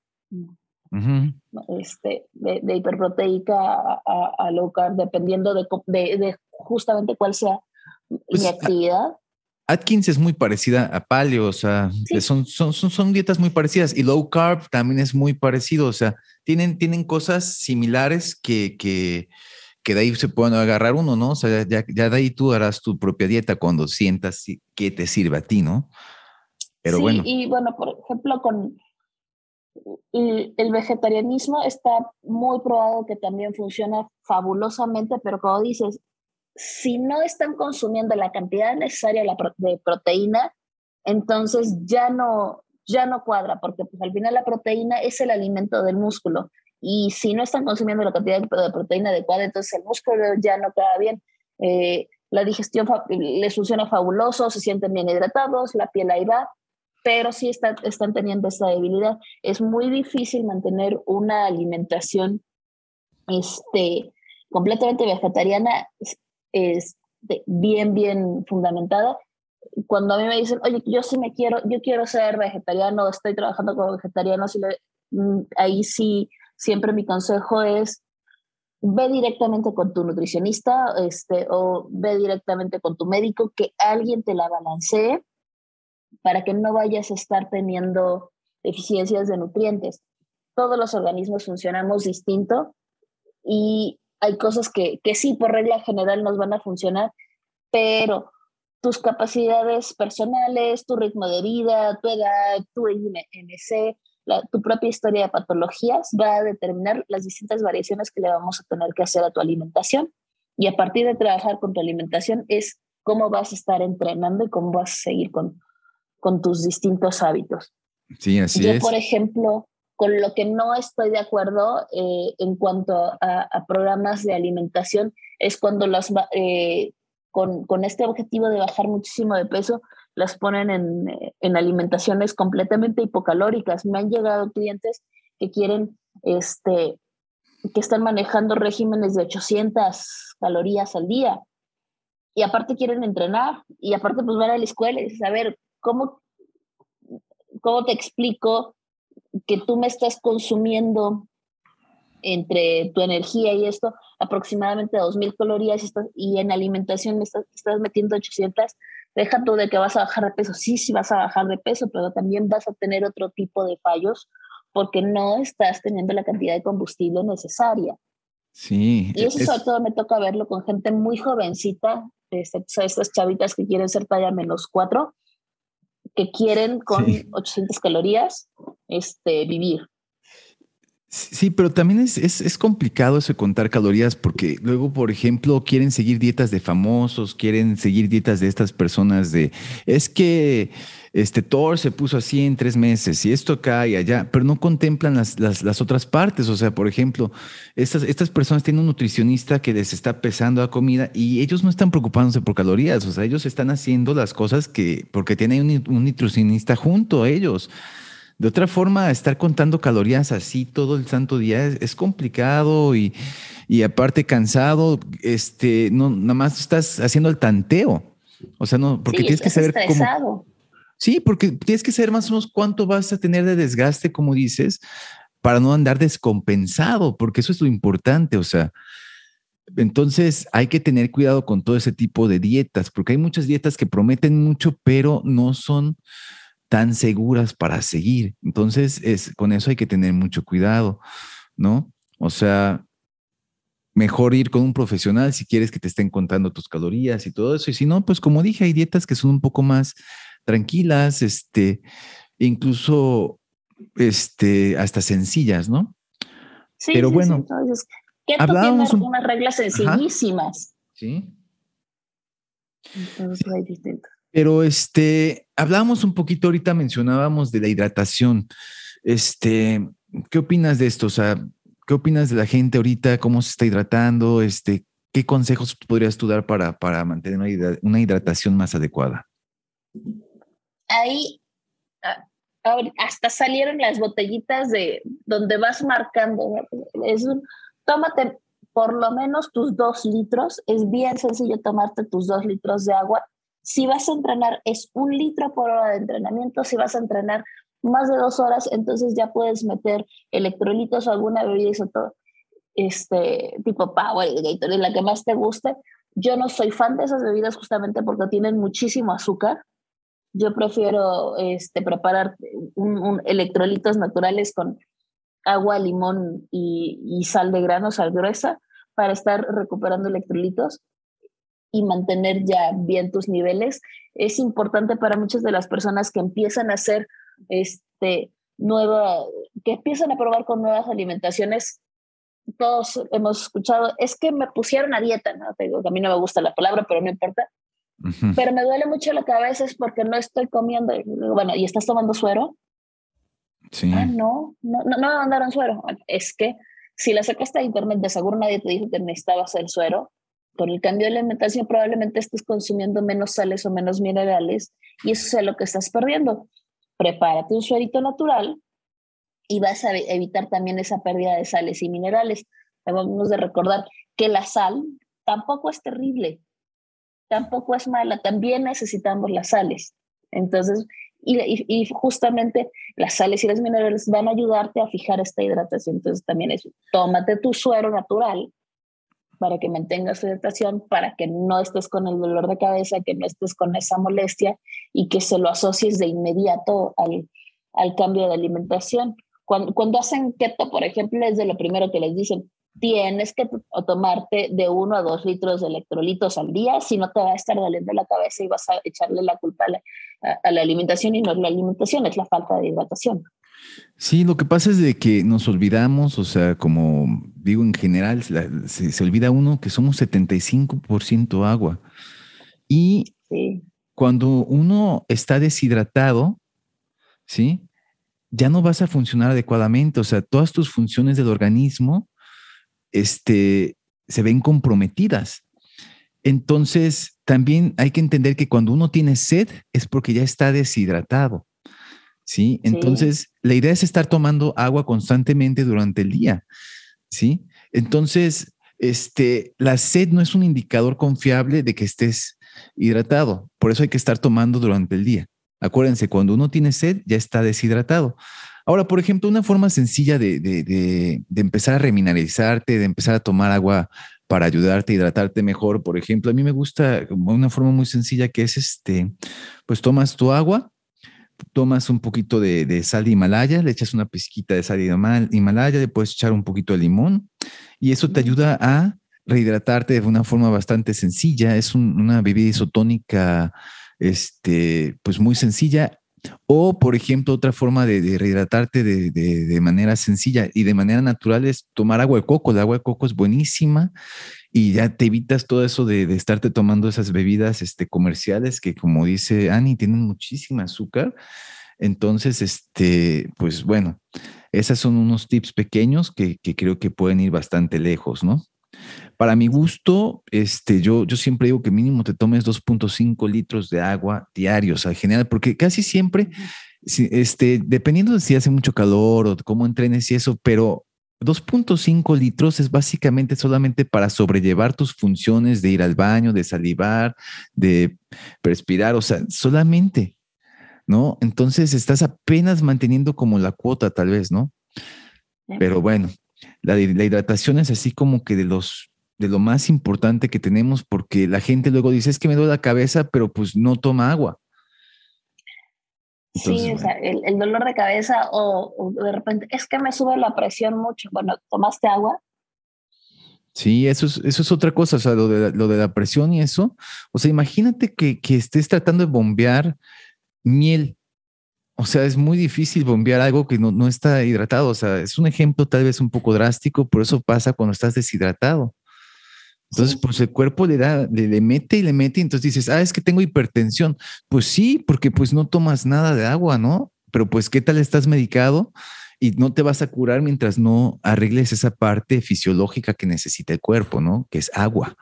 este, de, hiperproteica a, low carb, dependiendo de, de, justamente cuál sea pues, mi actividad. Atkins es muy parecida a paleo, o sea, son, son, son, dietas muy parecidas y low carb también es muy parecido, o sea, tienen, tienen cosas similares que, que, que de ahí se pueden agarrar uno, ¿no? O sea, ya, ya de ahí tú harás tu propia dieta cuando sientas que te sirve a ti, ¿no? Pero sí, bueno. Y bueno, por ejemplo, con el vegetarianismo está muy probado que también funciona fabulosamente, pero como dices, si no están consumiendo la cantidad necesaria de proteína, entonces ya no, ya no cuadra, porque pues al final la proteína es el alimento del músculo. Y si no están consumiendo la cantidad de proteína adecuada, entonces el músculo ya no queda bien. Eh, la digestión les funciona fabuloso, se sienten bien hidratados, la piel ahí va, pero sí están teniendo esta debilidad. Es muy difícil mantener una alimentación este, completamente vegetariana es bien, bien fundamentada. Cuando a mí me dicen, oye, yo sí me quiero, yo quiero ser vegetariano, estoy trabajando como vegetariano, mm, ahí sí, siempre mi consejo es, ve directamente con tu nutricionista este, o ve directamente con tu médico, que alguien te la balancee para que no vayas a estar teniendo deficiencias de nutrientes. Todos los organismos funcionamos distinto y hay cosas que, que sí, por regla general, nos van a funcionar, pero tus capacidades personales, tu ritmo de vida, tu edad, tu IMC, tu propia historia de patologías va a determinar las distintas variaciones que le vamos a tener que hacer a tu alimentación. Y a partir de trabajar con tu alimentación es cómo vas a estar entrenando y cómo vas a seguir con, con tus distintos hábitos. Sí, así Yo, por ejemplo, con lo que no estoy de acuerdo eh, en cuanto a, programas de alimentación es cuando las, eh, con, con, este objetivo de bajar muchísimo de peso, las ponen en, en, alimentaciones completamente hipocalóricas. Me han llegado clientes que quieren, este, que están manejando regímenes de 800 calorías al día y aparte quieren entrenar y aparte pues van a la escuela y saber ¿cómo, cómo te explico que tú me estás consumiendo entre tu energía y esto aproximadamente 2.000 calorías y, en alimentación me estás, metiendo 800, deja tú de que vas a bajar de peso. Sí, sí vas a bajar de peso, pero también vas a tener otro tipo de fallos porque no estás teniendo la cantidad de combustible necesaria. Sí. Y eso sobre todo me toca verlo con gente muy jovencita, este, estas chavitas que quieren ser talla menos 4 que quieren con 800 calorías este, vivir. Sí, pero también es, es, complicado eso de contar calorías porque luego, por ejemplo, quieren seguir dietas de famosos, quieren seguir dietas de estas personas de, es que este Thor se puso así en tres meses y esto acá y allá, pero no contemplan las, las, las otras partes. O sea, por ejemplo, estas, estas personas tienen un nutricionista que les está pesando la comida y ellos no están preocupándose por calorías. O sea, ellos están haciendo las cosas que, porque tienen un, un nutricionista junto a ellos. De otra forma, estar contando calorías así todo el santo día es, complicado y, y, aparte cansado, este, no, nada más estás haciendo el tanteo. O sea, no, porque tienes que saber cómo. Sí, porque tienes que saber más o menos cuánto vas a tener de desgaste, como dices, para no andar descompensado, porque eso es lo importante. O sea, entonces hay que tener cuidado con todo ese tipo de dietas, porque hay muchas dietas que prometen mucho, pero no son tan seguras para seguir. Entonces, es, con eso hay que tener mucho cuidado, ¿no? O sea, mejor ir con un profesional si quieres que te estén contando tus calorías y todo eso. Y si no, pues como dije, hay dietas que son un poco más tranquilas, este, incluso este, hasta sencillas, ¿no? Sí, Pero bueno, entonces, que hablábamos unas reglas sencillísimas. Sí. Entonces hay distintos. Pero este, hablábamos un poquito ahorita, mencionábamos de la hidratación. Este, ¿qué opinas de esto? O sea, ¿qué opinas de la gente ahorita? ¿Cómo se está hidratando? Este, ¿qué consejos podrías tú dar para, para mantener una hidratación más adecuada? Ahí hasta salieron las botellitas de donde vas marcando. Es un, tómate por lo menos tus dos litros. Es bien sencillo tomarte tus dos litros de agua. Si vas a entrenar, es un litro por hora de entrenamiento. Si vas a entrenar más de dos horas, entonces ya puedes meter electrolitos o alguna bebida todo este, tipo Power, Gatorade, la que más te guste. Yo no soy fan de esas bebidas justamente porque tienen muchísimo azúcar. Yo prefiero este, preparar un, electrolitos naturales con agua, limón y, y, sal de grano, sal gruesa, para estar recuperando electrolitos y mantener ya bien tus niveles. Es importante para muchas de las personas que empiezan a hacer este, nueva, que empiezan a probar con nuevas alimentaciones. Todos hemos escuchado, es que me pusieron a dieta, ¿no? Te digo, a mí no me gusta la palabra, pero no importa. Pero me duele mucho la cabeza es porque no estoy comiendo. Bueno, ¿y estás tomando suero? Sí. Ah, no, no, no, no me mandaron suero. es que si la sacaste de internet, de seguro nadie te dijo que necesitabas el suero. Con el cambio de alimentación probablemente estés consumiendo menos sales o menos minerales y eso es lo que estás perdiendo prepárate un suerito natural y vas a evitar también esa pérdida de sales y minerales. Debemos de recordar que la sal tampoco es terrible, tampoco es mala, también necesitamos las sales. Entonces, y, y, justamente las sales y los minerales van a ayudarte a fijar esta hidratación. Entonces, también es, tómate tu suero natural para que mantengas hidratación, para que no estés con el dolor de cabeza, que no estés con esa molestia y que se lo asocies de inmediato al, al cambio de alimentación. Cuando, cuando hacen keto, por ejemplo, es de lo primero que les dicen, tienes que tomarte de uno a dos litros de electrolitos al día, si no te va a estar doliendo la cabeza y vas a echarle la culpa a la, a la alimentación y no es la alimentación, es la falta de hidratación. Sí, lo que pasa es de que nos olvidamos, o sea, como digo en general, se, olvida uno que somos 75% agua. Y cuando uno está deshidratado, ¿sí? Ya no vas a funcionar adecuadamente, o sea, todas tus funciones del organismo este, se ven comprometidas. Entonces, también hay que entender que cuando uno tiene sed es porque ya está deshidratado. ¿Sí? Entonces, la idea es estar tomando agua constantemente durante el día, ¿sí? Entonces, este, la sed no es un indicador confiable de que estés hidratado, por eso hay que estar tomando durante el día. Acuérdense, cuando uno tiene sed, ya está deshidratado. Ahora, por ejemplo, una forma sencilla de, de, de, de empezar a remineralizarte, de empezar a tomar agua para ayudarte a hidratarte mejor, por ejemplo, a mí me gusta una forma muy sencilla que es este, pues tomas tu agua, tomas un poquito de, sal de Himalaya, le echas una pizquita de sal de Himalaya, le puedes echar un poquito de limón y eso te ayuda a rehidratarte de una forma bastante sencilla. Es una bebida isotónica, este, pues muy sencilla. O, por ejemplo, otra forma de, rehidratarte de, de, manera sencilla y de manera natural es tomar agua de coco. El agua de coco es buenísima y ya te evitas todo eso de, de, estarte tomando esas bebidas este, comerciales que, como dice Annie, tienen muchísima azúcar. Entonces, este, pues bueno, esos son unos tips pequeños que, que, creo que pueden ir bastante lejos, ¿no? Para mi gusto, este, yo, yo siempre digo que mínimo te tomes 2.5 litros de agua diarios, al general, porque casi siempre, este, dependiendo de si hace mucho calor o cómo entrenes y eso, pero 2.5 litros es básicamente solamente para sobrellevar tus funciones de ir al baño, de salivar, de respirar, o sea, solamente, ¿no? Entonces estás apenas manteniendo como la cuota tal vez, ¿no? Pero bueno, la, la hidratación es así como que de los de lo más importante que tenemos porque la gente luego dice es que me duele la cabeza, pero pues no toma agua sí, o sea, el, dolor de cabeza o, de repente es que me sube la presión mucho. Bueno, ¿tomaste agua? Sí, eso es, eso es otra cosa, o sea, lo de, lo de la presión y eso. O sea, imagínate que, que estés tratando de bombear miel. O sea, es muy difícil bombear algo que no, no está hidratado. O sea, es un ejemplo tal vez un poco drástico, pero eso pasa cuando estás deshidratado. Entonces, pues el cuerpo le da, le, mete y le mete, y entonces dices, ah, es que tengo hipertensión. Pues sí, porque pues no tomas nada de agua, ¿no? Pero pues, ¿qué tal estás medicado? y no te vas a curar mientras no arregles esa parte fisiológica que necesita el cuerpo, ¿no? Que es agua.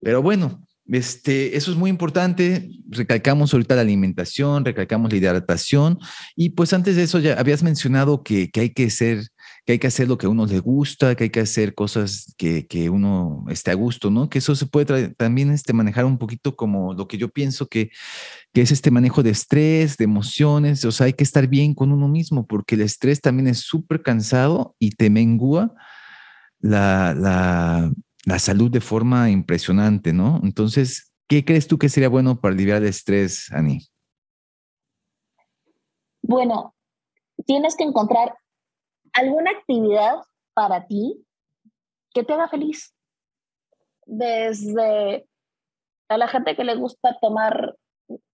Pero bueno, este, eso es muy importante. Recalcamos ahorita la alimentación, recalcamos la hidratación. Y pues antes de eso ya habías mencionado que, que hay que ser, que hay que hacer lo que a uno le gusta, que hay que hacer cosas que, que uno esté a gusto, ¿no? Que eso se puede también este, manejar un poquito como lo que yo pienso que, que es este manejo de estrés, de emociones. O sea, hay que estar bien con uno mismo porque el estrés también es súper cansado y te mengua la, la, la salud de forma impresionante, ¿no? Entonces, ¿qué crees tú que sería bueno para aliviar el estrés, Ani? Bueno, tienes que encontrar alguna actividad para ti que te haga feliz. Desde a la gente que le gusta tomar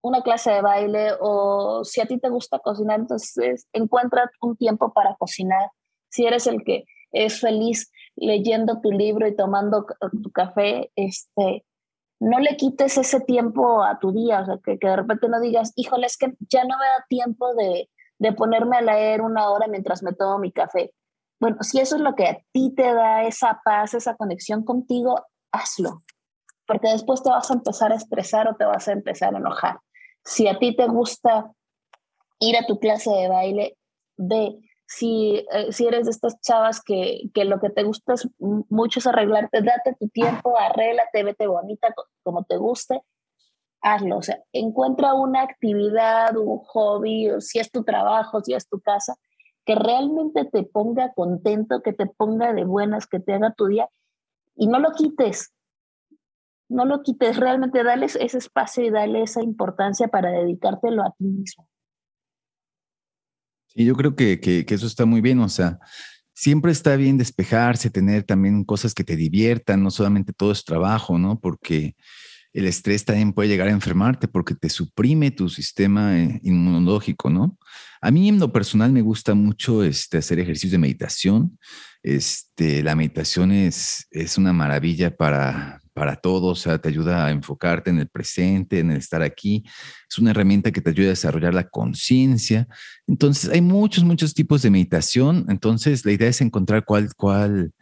una clase de baile o si a ti te gusta cocinar, entonces encuentra un tiempo para cocinar. Si eres el que es feliz leyendo tu libro y tomando tu café, este, no le quites ese tiempo a tu día, o sea, que, de repente no digas, híjole, es que ya no me da tiempo de, de ponerme a leer una hora mientras me tomo mi café. Bueno, si eso es lo que a ti te da esa paz, esa conexión contigo, hazlo, porque después te vas a empezar a estresar o te vas a empezar a enojar. Si a ti te gusta ir a tu clase de baile, ve, si, eh, si eres de estas chavas que, que, lo que te gusta es mucho es arreglarte, date tu tiempo, arréglate, vete bonita como te guste, hazlo. O sea, encuentra una actividad, un hobby, o si es tu trabajo, si es tu casa, que realmente te ponga contento, que te ponga de buenas, que te haga tu día y no lo quites. No lo quites, realmente dale ese espacio y dale esa importancia para dedicártelo a ti mismo. Y yo creo que, que, eso está muy bien, o sea, siempre está bien despejarse, tener también cosas que te diviertan, no solamente todo es trabajo, ¿no? Porque el estrés también puede llegar a enfermarte porque te suprime tu sistema eh, inmunológico, ¿no? A mí en lo personal me gusta mucho este, hacer ejercicios de meditación. Este, la meditación es, es una maravilla para, para todo, o sea, te ayuda a enfocarte en el presente, en el estar aquí. Es una herramienta que te ayuda a desarrollar la conciencia. Entonces, hay muchos, muchos tipos de meditación. Entonces, la idea es encontrar cuál, cuál,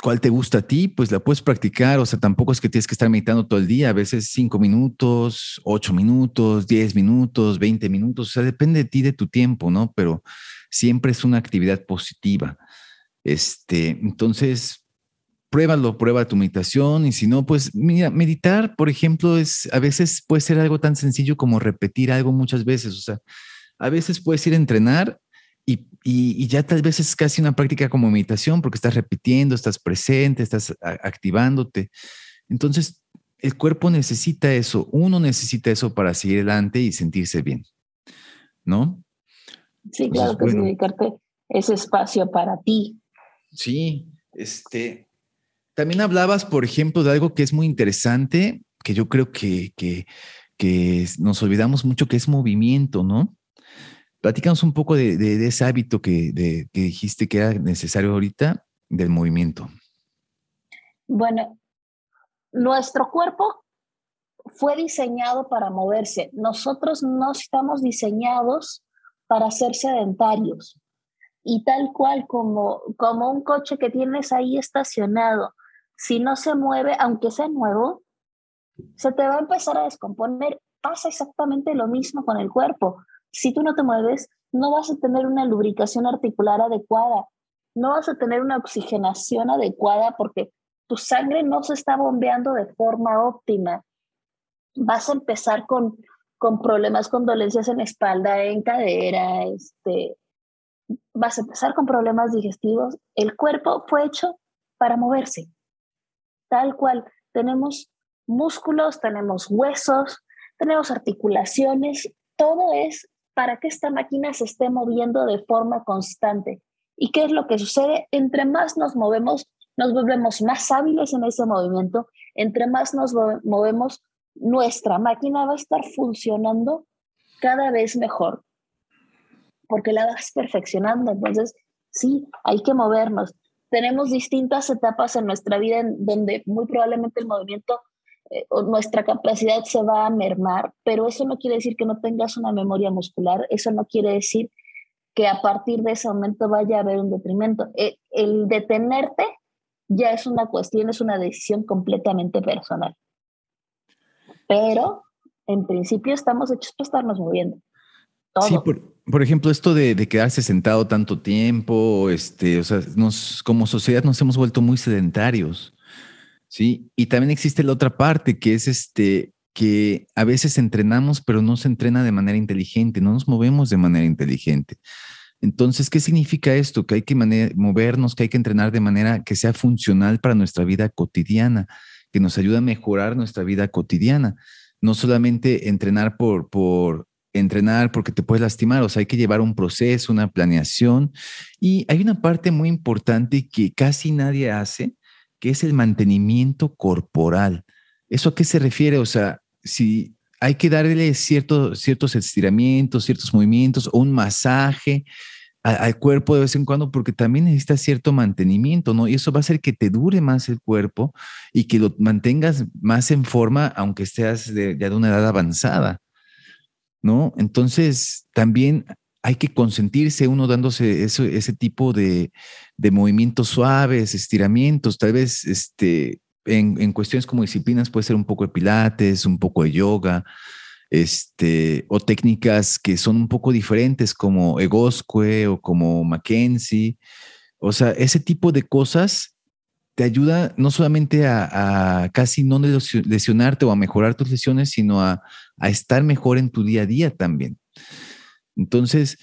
cuál te gusta a ti, pues la puedes practicar. O sea, tampoco es que tienes que estar meditando todo el día, a veces cinco minutos, ocho minutos, diez minutos, veinte minutos. O sea, depende de ti, de tu tiempo, ¿no? Pero siempre es una actividad positiva. Este, entonces, pruébalo, prueba tu meditación y si no, pues mira, meditar, por ejemplo, es a veces puede ser algo tan sencillo como repetir algo muchas veces, o sea, a veces puedes ir a entrenar y, y, ya tal vez es casi una práctica como meditación porque estás repitiendo, estás presente, estás activándote. Entonces, el cuerpo necesita eso, uno necesita eso para seguir adelante y sentirse bien, ¿no? Sí, claro que dedicarte ese espacio para ti. Sí, este, también hablabas, por ejemplo, de algo que es muy interesante, que yo creo que, que, nos olvidamos mucho, que es movimiento, ¿no? Platícanos un poco de, ese hábito que, que dijiste que era necesario ahorita, del movimiento. Bueno, nuestro cuerpo fue diseñado para moverse. Nosotros no estamos diseñados para ser sedentarios. Y tal cual como, como un coche que tienes ahí estacionado, si no se mueve, aunque sea nuevo, se te va a empezar a descomponer. Pasa exactamente lo mismo con el cuerpo. Si tú no te mueves, no vas a tener una lubricación articular adecuada, no vas a tener una oxigenación adecuada porque tu sangre no se está bombeando de forma óptima. Vas a empezar con, con problemas, con dolencias en espalda, en cadera, este, vas a empezar con problemas digestivos. El cuerpo fue hecho para moverse tal cual. Tenemos músculos, tenemos huesos, tenemos articulaciones, todo es para que esta máquina se esté moviendo de forma constante. ¿Y qué es lo que sucede? Entre más nos movemos, nos volvemos más hábiles en ese movimiento, entre más nos movemos, nuestra máquina va a estar funcionando cada vez mejor, porque la vas perfeccionando. Entonces, sí, hay que movernos tenemos distintas etapas en nuestra vida en donde muy probablemente el movimiento eh, nuestra capacidad se va a mermar, pero eso no quiere decir que no tengas una memoria muscular, eso no quiere decir que a partir de ese momento vaya a haber un detrimento. E, el, detenerte ya es una cuestión, es una decisión completamente personal. Pero en principio estamos hechos para estarnos moviendo. Sí, por, ejemplo, esto de, quedarse sentado tanto tiempo, este, o sea, nos, como sociedad nos hemos vuelto muy sedentarios, ¿sí? Y también existe la otra parte que es este, que a veces entrenamos, pero no se entrena de manera inteligente, no nos movemos de manera inteligente. Entonces, ¿qué significa esto? Que hay que movernos, que hay que entrenar de manera que sea funcional para nuestra vida cotidiana, que nos ayude a mejorar nuestra vida cotidiana. No solamente entrenar por, por entrenar porque te puedes lastimar, o sea, hay que llevar un proceso, una planeación. Y hay una parte muy importante que casi nadie hace, que es el mantenimiento corporal. ¿Eso a qué se refiere? O sea, si hay que darle ciertos ciertos estiramientos, ciertos movimientos o un masaje al cuerpo de vez en cuando porque también necesita cierto mantenimiento, ¿no? Y eso va a hacer que te dure más el cuerpo y que lo mantengas más en forma aunque estés de, ya de una edad avanzada, ¿no? Entonces, también hay que consentirse uno dándose ese tipo de, de movimientos suaves, estiramientos, tal vez este, en, cuestiones como disciplinas puede ser un poco de pilates, un poco de yoga, este, o técnicas que son un poco diferentes como Egoscue o como Mackenzie. O sea, ese tipo de cosas te ayuda no solamente a, casi no lesionarte o a mejorar tus lesiones, sino a, a estar mejor en tu día a día también. Entonces,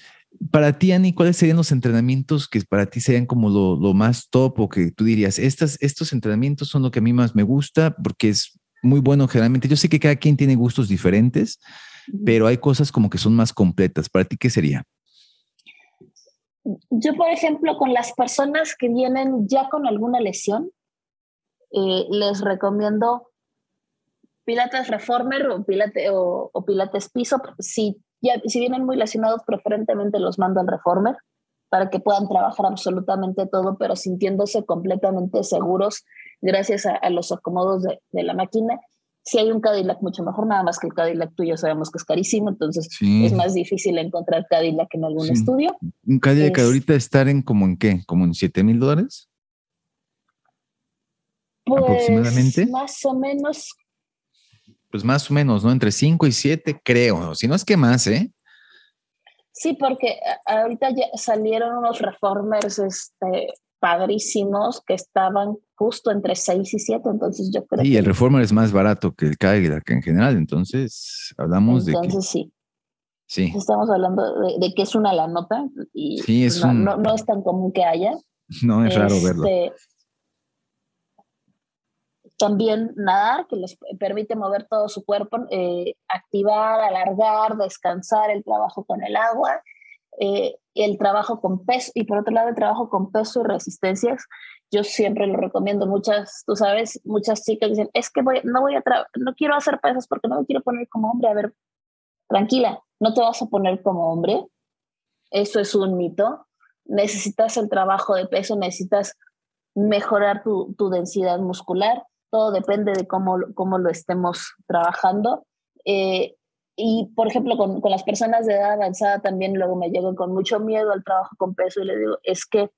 para ti, Ani, ¿cuáles serían los entrenamientos que para ti serían como lo, más top o que tú dirías, estas, estos entrenamientos son lo que a mí más me gusta porque es muy bueno generalmente? Yo sé que cada quien tiene gustos diferentes, pero hay cosas como que son más completas. ¿Para ti qué sería? Yo, por ejemplo, con las personas que vienen ya con alguna lesión, eh, les recomiendo Pilates Reformer o, Pilates, o, o Pilates Piso. Si si vienen muy lesionados, preferentemente los mando al reformer para que puedan trabajar absolutamente todo, pero sintiéndose completamente seguros gracias a, los acomodos de, la máquina. Si hay un Cadillac, mucho mejor, nada más que el Cadillac tuyo sabemos que es carísimo, entonces es más difícil encontrar Cadillac en algún estudio. ¿Un Cadillac ahorita estar en como en qué? ¿Como en 7 mil dólares? Pues, aproximadamente. Más o menos pues más o menos, ¿no? Entre 5 y 7, creo. Si no es que más, ¿eh? Sí, porque ahorita ya salieron unos reformers este, padrísimos que estaban justo entre 6 y 7, entonces yo creo sí, el reformer es más barato que el Cadillac en general, entonces hablamos de Entonces sí. Sí. Estamos hablando de, que es una la nota y sí, es no, no, es tan común que haya. No es raro verlo. También nadar, que les permite mover todo su cuerpo, eh, activar, alargar, descansar, el trabajo con el agua, eh, el trabajo con peso, y por otro lado el trabajo con peso y resistencias. Yo siempre lo recomiendo. Muchas, tú sabes, muchas chicas dicen, es que voy, no voy a, no quiero hacer pesas porque no me quiero poner como hombre. A ver, tranquila, no te vas a poner como hombre. Eso es un mito. Necesitas el trabajo de peso, necesitas mejorar tu, tu densidad muscular todo depende de cómo, cómo lo estemos trabajando. Eh, y, por ejemplo, con, con, las personas de edad avanzada también luego me llego con mucho miedo al trabajo con peso y le digo, es que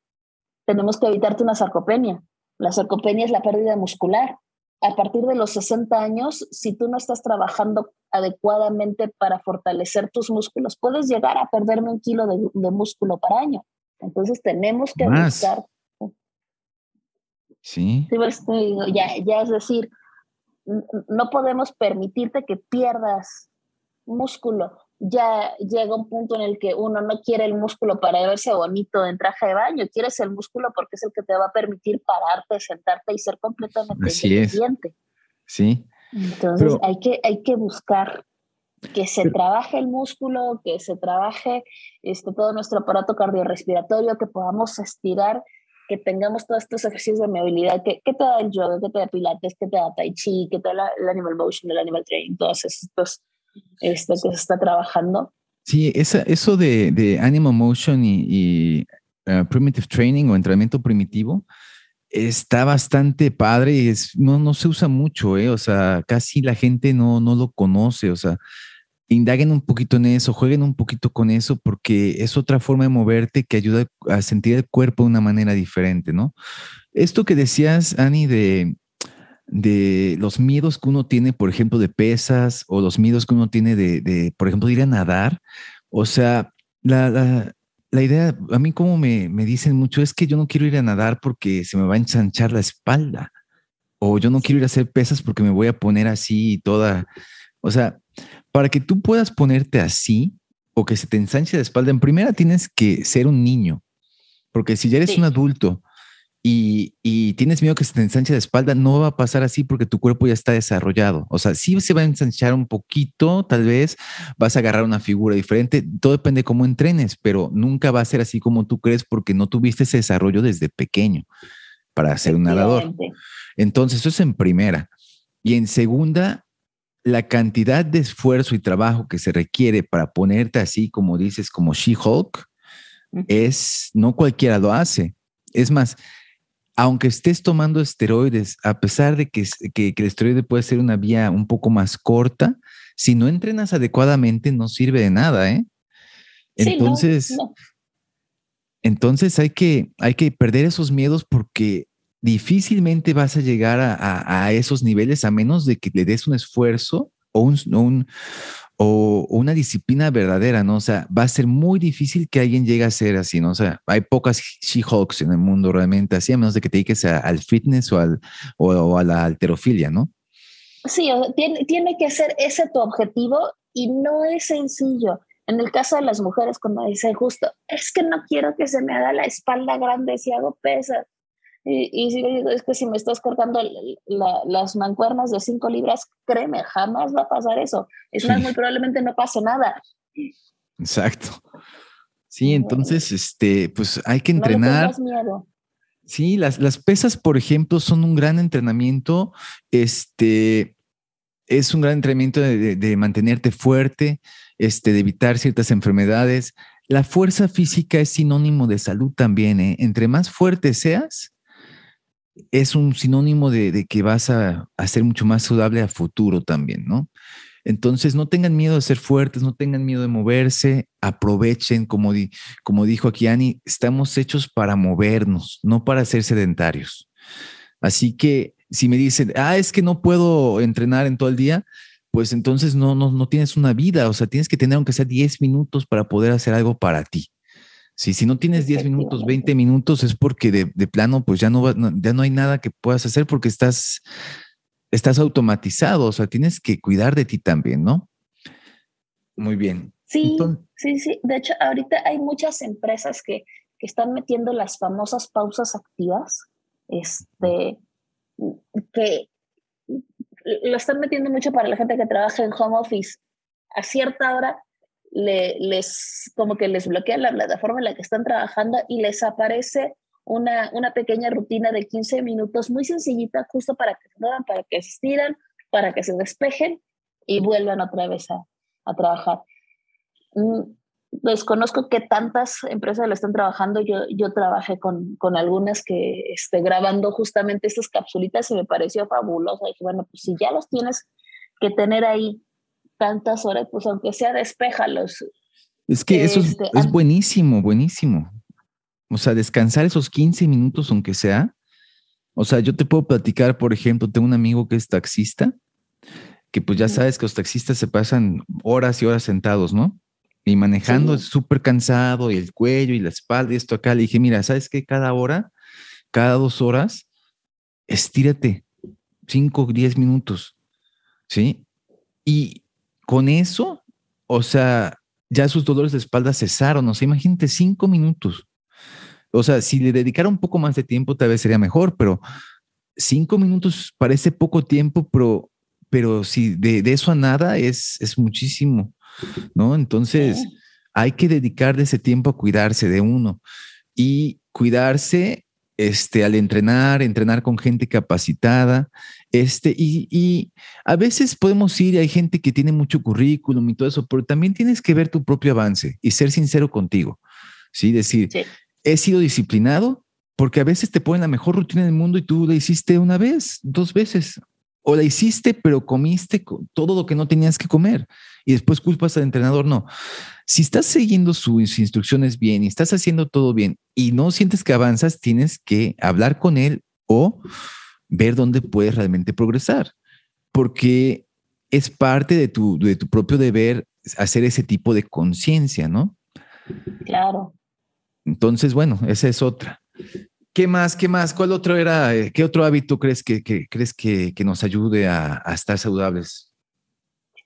tenemos que evitarte una sarcopenia. La sarcopenia es la pérdida muscular. A partir de los 60 años, si tú no estás trabajando adecuadamente para fortalecer tus músculos, puedes llegar a perderme un kilo de, de músculo por año. Entonces tenemos que buscar Sí. Pues, ya, ya es decir, no podemos permitirte que pierdas músculo. Ya llega un punto en el que uno no quiere el músculo para verse bonito en traje de baño, quieres el músculo porque es el que te va a permitir pararte, sentarte y ser completamente Así Sí. Entonces hay, que, hay que buscar que se trabaje el músculo, que se trabaje este, todo nuestro aparato cardiorrespiratorio, que podamos estirar que tengamos todos estos ejercicios de movilidad, que, te da el yoga, que te da pilates, que te da tai chi, que te da el animal motion, el animal training, todos estos esto que se está trabajando. Sí, esa, eso de, de animal motion y, uh, primitive training o entrenamiento primitivo está bastante padre y es, no, no se usa mucho, ¿eh? o sea, casi la gente no, no lo conoce, o sea, indaguen un poquito en eso, jueguen un poquito con eso, porque es otra forma de moverte que ayuda a sentir el cuerpo de una manera diferente, ¿no? Esto que decías, Ani, de, de los miedos que uno tiene, por ejemplo, de pesas o los miedos que uno tiene de, por ejemplo, de ir a nadar, o sea, la, idea, a mí como me, me dicen mucho, es que yo no quiero ir a nadar porque se me va a ensanchar la espalda, o yo no quiero ir a hacer pesas porque me voy a poner así toda, o sea, para que tú puedas ponerte así o que se te ensanche la espalda, en primera tienes que ser un niño, porque si ya eres un adulto y, tienes miedo que se te ensanche la espalda, no va a pasar así porque tu cuerpo ya está desarrollado. O sea, sí se va a ensanchar un poquito, tal vez vas a agarrar una figura diferente, todo depende de cómo entrenes, pero nunca va a ser así como tú crees porque no tuviste ese desarrollo desde pequeño para ser un nadador. Entonces, eso es en primera. Y en segunda, la cantidad de esfuerzo y trabajo que se requiere para ponerte así, como dices, como She-Hulk, es, no cualquiera lo hace. Es más, aunque estés tomando esteroides, a pesar de que, el esteroide puede ser una vía un poco más corta, si no entrenas adecuadamente no sirve de nada, ¿eh? Entonces, entonces hay que, hay que perder esos miedos porque difícilmente vas a llegar a, esos niveles a menos de que le des un esfuerzo o, un, o una disciplina verdadera, ¿no? O sea, va a ser muy difícil que alguien llegue a ser así, ¿no? O sea, hay pocas She-Hulks en el mundo realmente así, a menos de que te dediques al fitness o, al, o, a la alterofilia, ¿no? Sí, tiene, tiene que ser ese tu objetivo y no es sencillo. En el caso de las mujeres, cuando dicen justo, es que no quiero que se me haga la espalda grande si hago pesas. Y, y si digo, es que si me estás cortando las mancuernas de 5 libras, créeme, jamás va a pasar eso. Es más, muy probablemente no pase nada. Exacto. Sí, entonces, este, pues hay que entrenar. miedo. Sí, las, las pesas, por ejemplo, son un gran entrenamiento. Este, es un gran entrenamiento de, de, mantenerte fuerte, este, de evitar ciertas enfermedades. La fuerza física es sinónimo de salud también. ¿eh? Entre más fuerte seas, es un sinónimo de, que vas a, ser mucho más saludable a futuro también, ¿no? Entonces, no tengan miedo de ser fuertes, no tengan miedo de moverse, aprovechen, como, como dijo aquí Ani, estamos hechos para movernos, no para ser sedentarios. Así que si me dicen, ah, es que no puedo entrenar en todo el día, pues entonces no, no, no tienes una vida, o sea, tienes que tener aunque sea 10 minutos para poder hacer algo para ti. Si, si no tienes 10 minutos, 20 minutos, es porque de, plano, pues ya no, ya no hay nada que puedas hacer porque estás, estás automatizado, o sea, tienes que cuidar de ti también, ¿no? Muy bien. Sí, sí, sí. De hecho, ahorita hay muchas empresas que, que están metiendo las famosas pausas activas, este, que lo están metiendo mucho para la gente que trabaja en home office. A cierta hora le, les, como que les bloquea la plataforma en la que están trabajando y les aparece una, una pequeña rutina de 15 minutos muy sencillita, justo para que se muevan, para que se estiran, para que se despejen y vuelvan otra vez a, a trabajar. Mm, desconozco que tantas empresas lo están trabajando. Yo, yo trabajé con, con algunas que esté grabando justamente estas capsulitas y me pareció fabuloso. Dije, bueno, pues si ya los tienes que tener ahí tantas horas, pues aunque sea despejalos. Es que eso es, este, buenísimo, buenísimo. O sea, descansar esos 15 minutos aunque sea. O sea, yo te puedo platicar, por ejemplo, tengo un amigo que es taxista, que pues ya sabes que los taxistas se pasan horas y horas sentados, ¿no? Y manejando es súper cansado y el cuello y la espalda y esto acá. Le dije, mira, ¿sabes qué? Cada hora, cada dos horas, estírate 5, 10 minutos, ¿sí? Y con eso, o sea, ya sus dolores de espalda cesaron. O sea, imagínate cinco minutos. O sea, si le dedicara un poco más de tiempo, tal vez sería mejor, pero cinco minutos parece poco tiempo, pero, pero si de, eso a nada es, es muchísimo, ¿no? Entonces, hay que dedicar ese tiempo a cuidarse de uno y cuidarse este, al entrenar, entrenar con gente capacitada, este, y, a veces podemos ir y hay gente que tiene mucho currículum y todo eso, pero también tienes que ver tu propio avance y ser sincero contigo, ¿sí? Decir, he sido disciplinado porque a veces te ponen la mejor rutina del mundo y tú la hiciste una vez, dos veces, o la hiciste, pero comiste todo lo que no tenías que comer y después culpas al entrenador. No, si estás siguiendo sus instrucciones bien y estás haciendo todo bien y no sientes que avanzas, tienes que hablar con él o ver dónde puedes realmente progresar, porque es parte de tu, de tu propio deber hacer ese tipo de conciencia, ¿no? Claro. Entonces, bueno, esa es otra. ¿Qué más? ¿Qué más? ¿Cuál otro era? Eh, ¿Qué otro hábito crees que, crees que, nos ayude a, estar saludables?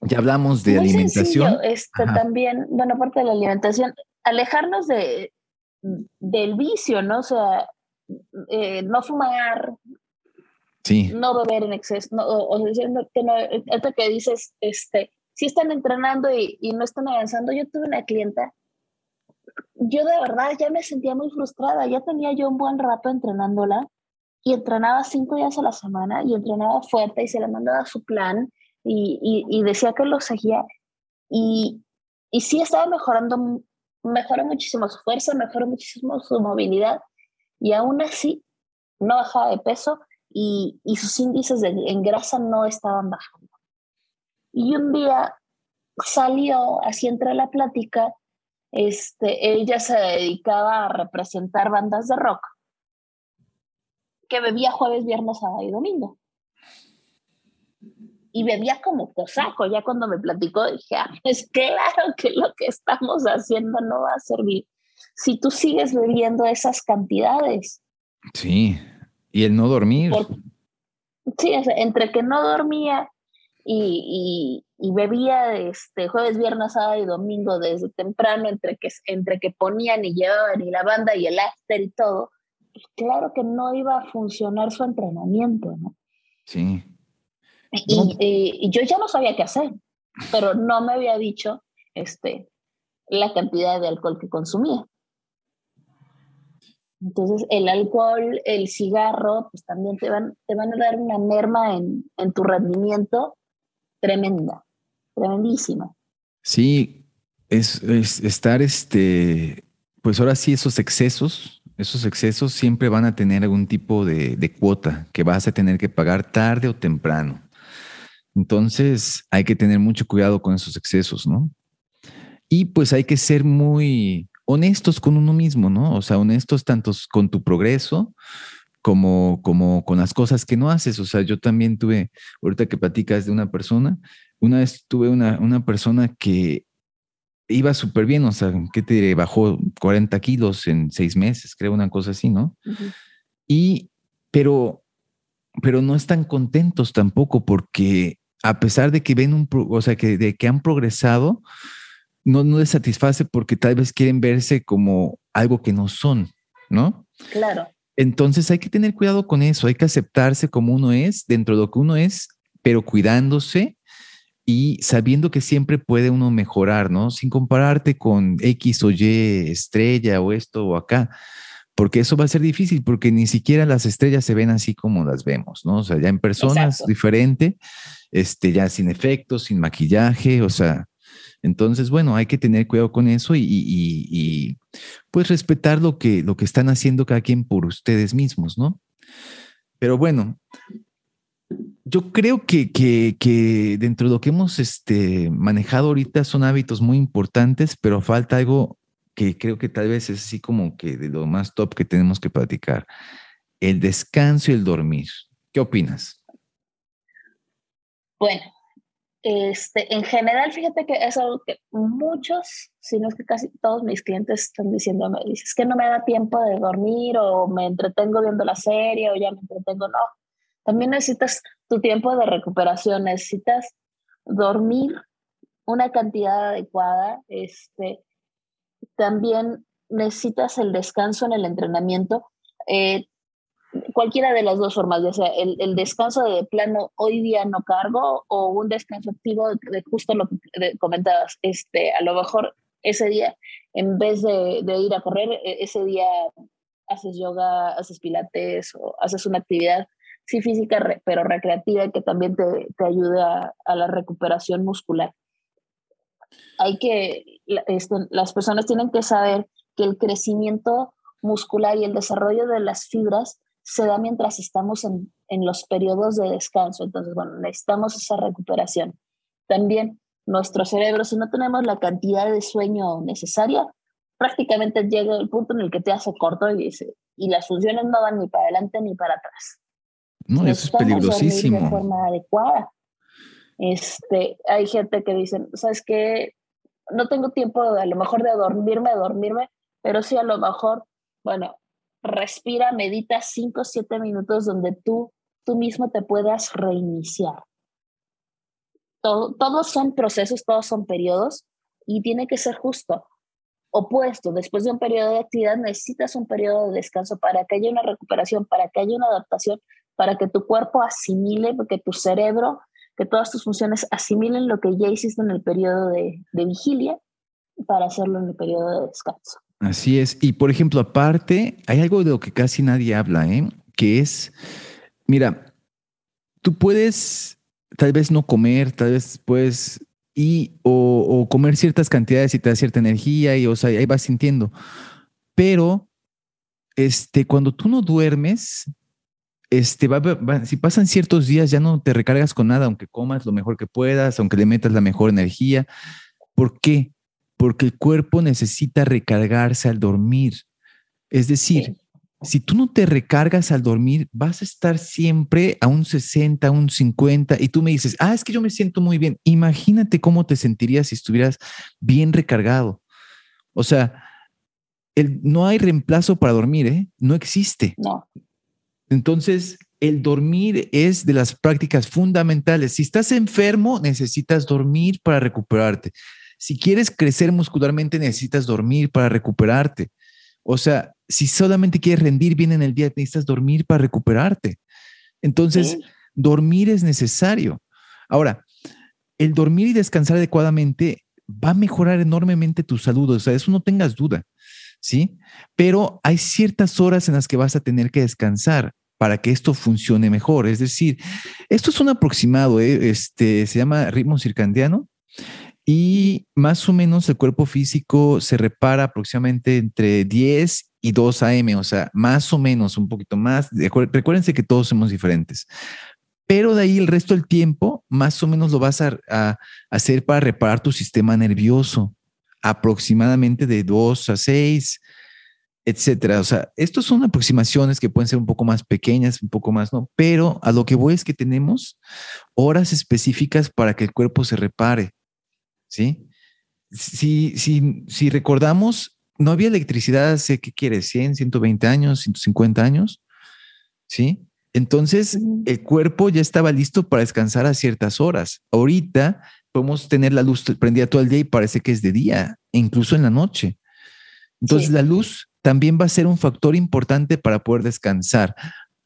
Ya hablamos de alimentación. Esto también, bueno, aparte de la alimentación, alejarnos de, del vicio, ¿no? O sea, eh, no fumar, sí. no beber en exceso, no, o, diciendo que no, esto que dices, este, si están entrenando y, y no están avanzando. Yo tuve una clienta yo de verdad ya me sentía muy frustrada, ya tenía yo un buen rato entrenándola y entrenaba cinco días a la semana y entrenaba fuerte y se le mandaba su plan y, y, decía que lo seguía y, y sí estaba mejorando, mejoró muchísimo su fuerza, mejoró muchísimo su movilidad y aún así no bajaba de peso y, y sus índices de, en grasa no estaban bajando. Y un día salió, así entre la plática, este, ella se dedicaba a representar bandas de rock que bebía jueves, viernes, sábado y domingo. Y bebía como cosaco. Ya cuando me platicó dije, ah, es claro que lo que estamos haciendo no va a servir si tú sigues bebiendo esas cantidades. Sí, y el no dormir. sí, entre que no dormía y, y, bebía este, jueves, viernes, sábado y domingo desde temprano, entre que, entre que ponían y llevaban y la banda y el after y todo, pues claro que no iba a funcionar su entrenamiento, ¿no? Sí. Y, y, yo ya no sabía qué hacer, pero no me había dicho este, la cantidad de alcohol que consumía. Entonces, el alcohol, el cigarro, pues también te van, te van a dar una merma en, en tu rendimiento tremenda, tremendísima. Sí, es, estar, este, pues ahora sí, esos excesos, esos excesos siempre van a tener algún tipo de, de cuota que vas a tener que pagar tarde o temprano. Entonces hay que tener mucho cuidado con esos excesos, ¿no? Y pues hay que ser muy honestos con uno mismo, ¿no? O sea, honestos tanto con tu progreso como, como con las cosas que no haces. O sea, yo también tuve, ahorita que platicas de una persona, una vez tuve una, una persona que iba súper bien, o sea, ¿qué te diré? Bajó 40 kilos en seis meses, creo, una cosa así, ¿no? Y, pero, pero no están contentos tampoco porque a pesar de que ven un, o sea, que, de que han progresado, no, no les satisface porque tal vez quieren verse como algo que no son, ¿no? Claro. Entonces hay que tener cuidado con eso, hay que aceptarse como uno es, dentro de lo que uno es, pero cuidándose y sabiendo que siempre puede uno mejorar, ¿no? Sin compararte con X o Y estrella o esto o acá, porque eso va a ser difícil, porque ni siquiera las estrellas se ven así como las vemos, ¿no? O sea, ya en personas diferente, este, ya sin efectos, sin maquillaje, o sea, entonces, bueno, hay que tener cuidado con eso y, pues respetar lo que, lo que están haciendo cada quien por ustedes mismos, ¿no? Pero bueno, yo creo que, que, dentro de lo que hemos este, manejado ahorita son hábitos muy importantes, pero falta algo que creo que tal vez es así como que de lo más top que tenemos que platicar, el descanso y el dormir. ¿Qué opinas? Bueno, este, en general, fíjate que es algo que muchos, si no es que casi todos mis clientes están diciéndome, dices que no me da tiempo de dormir o me entretengo viendo la serie o ya me entretengo, no. También necesitas tu tiempo de recuperación, necesitas dormir una cantidad adecuada, este, también necesitas el descanso en el entrenamiento. Eh, cualquiera de las dos formas, ya sea el, descanso de plano hoy día no cargo o un descanso activo de, justo lo que comentabas, este, a lo mejor ese día, en vez de, ir a correr, e, ese día haces yoga, haces pilates o haces una actividad, sí física, pero recreativa que también te, te ayude a, la recuperación muscular. Hay que, esto, las personas tienen que saber que el crecimiento muscular y el desarrollo de las fibras se da mientras estamos en en los periodos de descanso. Entonces, bueno, necesitamos esa recuperación. También nuestro cerebro, si no tenemos la cantidad de sueño necesaria, prácticamente llega el punto en el que te hace corto y, y las funciones no van ni para adelante ni para atrás. No, eso es peligrosísimo. De forma adecuada. Este, hay gente que dice, ¿sabes qué? No tengo tiempo a lo mejor de dormirme, de dormirme, pero sí a lo mejor, bueno, respira, medita 5 o 7 minutos donde tú, tú mismo te puedas reiniciar. Todo, todos son procesos, todos son periodos y tiene que ser justo. Opuesto, después de un periodo de actividad necesitas un periodo de descanso para que haya una recuperación, para que haya una adaptación, para que tu cuerpo asimile, porque tu cerebro, que todas tus funciones asimilen lo que ya hiciste en el periodo de, vigilia para hacerlo en el periodo de descanso. Así es. Y por ejemplo, aparte, hay algo de lo que casi nadie habla, ¿eh? que es, mira, tú puedes tal vez no comer, tal vez puedes y o, comer ciertas cantidades y te da cierta energía y o sea, ahí vas sintiendo. Pero este, cuando tú no duermes, este, si pasan ciertos días ya no te recargas con nada, aunque comas lo mejor que puedas, aunque le metas la mejor energía. ¿Por qué? porque el cuerpo necesita recargarse al dormir. Es decir, si tú no te recargas al dormir, vas a estar siempre a un 60, a un 50 y tú me dices, ah, es que yo me siento muy bien. Imagínate cómo te sentirías si estuvieras bien recargado. O sea, el, no hay reemplazo para dormir, ¿eh? No existe. No. Entonces, el dormir es de las prácticas fundamentales. Si estás enfermo, necesitas dormir para recuperarte. Si quieres crecer muscularmente, necesitas dormir para recuperarte. O sea, si solamente quieres rendir bien en el día, necesitas dormir para recuperarte. Entonces, dormir es necesario. Ahora, el dormir y descansar adecuadamente va a mejorar enormemente tu salud. O sea, eso no tengas duda. ¿Sí? Pero hay ciertas horas en las que vas a tener que descansar para que esto funcione mejor. Es decir, esto es un aproximado, ¿eh? este, se llama ritmo circadiano y más o menos el cuerpo físico se repara aproximadamente entre 10 y 2 AM, o sea, más o menos un poquito más. Recuérdense que todos somos diferentes. Pero de ahí el resto del tiempo, más o menos lo vas a, hacer para reparar tu sistema nervioso, aproximadamente de 2 a 6, etcétera. O sea, estos son aproximaciones que pueden ser un poco más pequeñas, un poco más, ¿no? Pero a lo que voy es que tenemos horas específicas para que el cuerpo se repare. ¿sí? Si, si, si recordamos, no había electricidad hace, ¿qué quieres? 100, 120 años, 150 años, ¿sí? Entonces, el cuerpo ya estaba listo para descansar a ciertas horas. Ahorita podemos tener la luz prendida todo el día y parece que es de día, incluso en la noche. Entonces, la luz también va a ser un factor importante para poder descansar.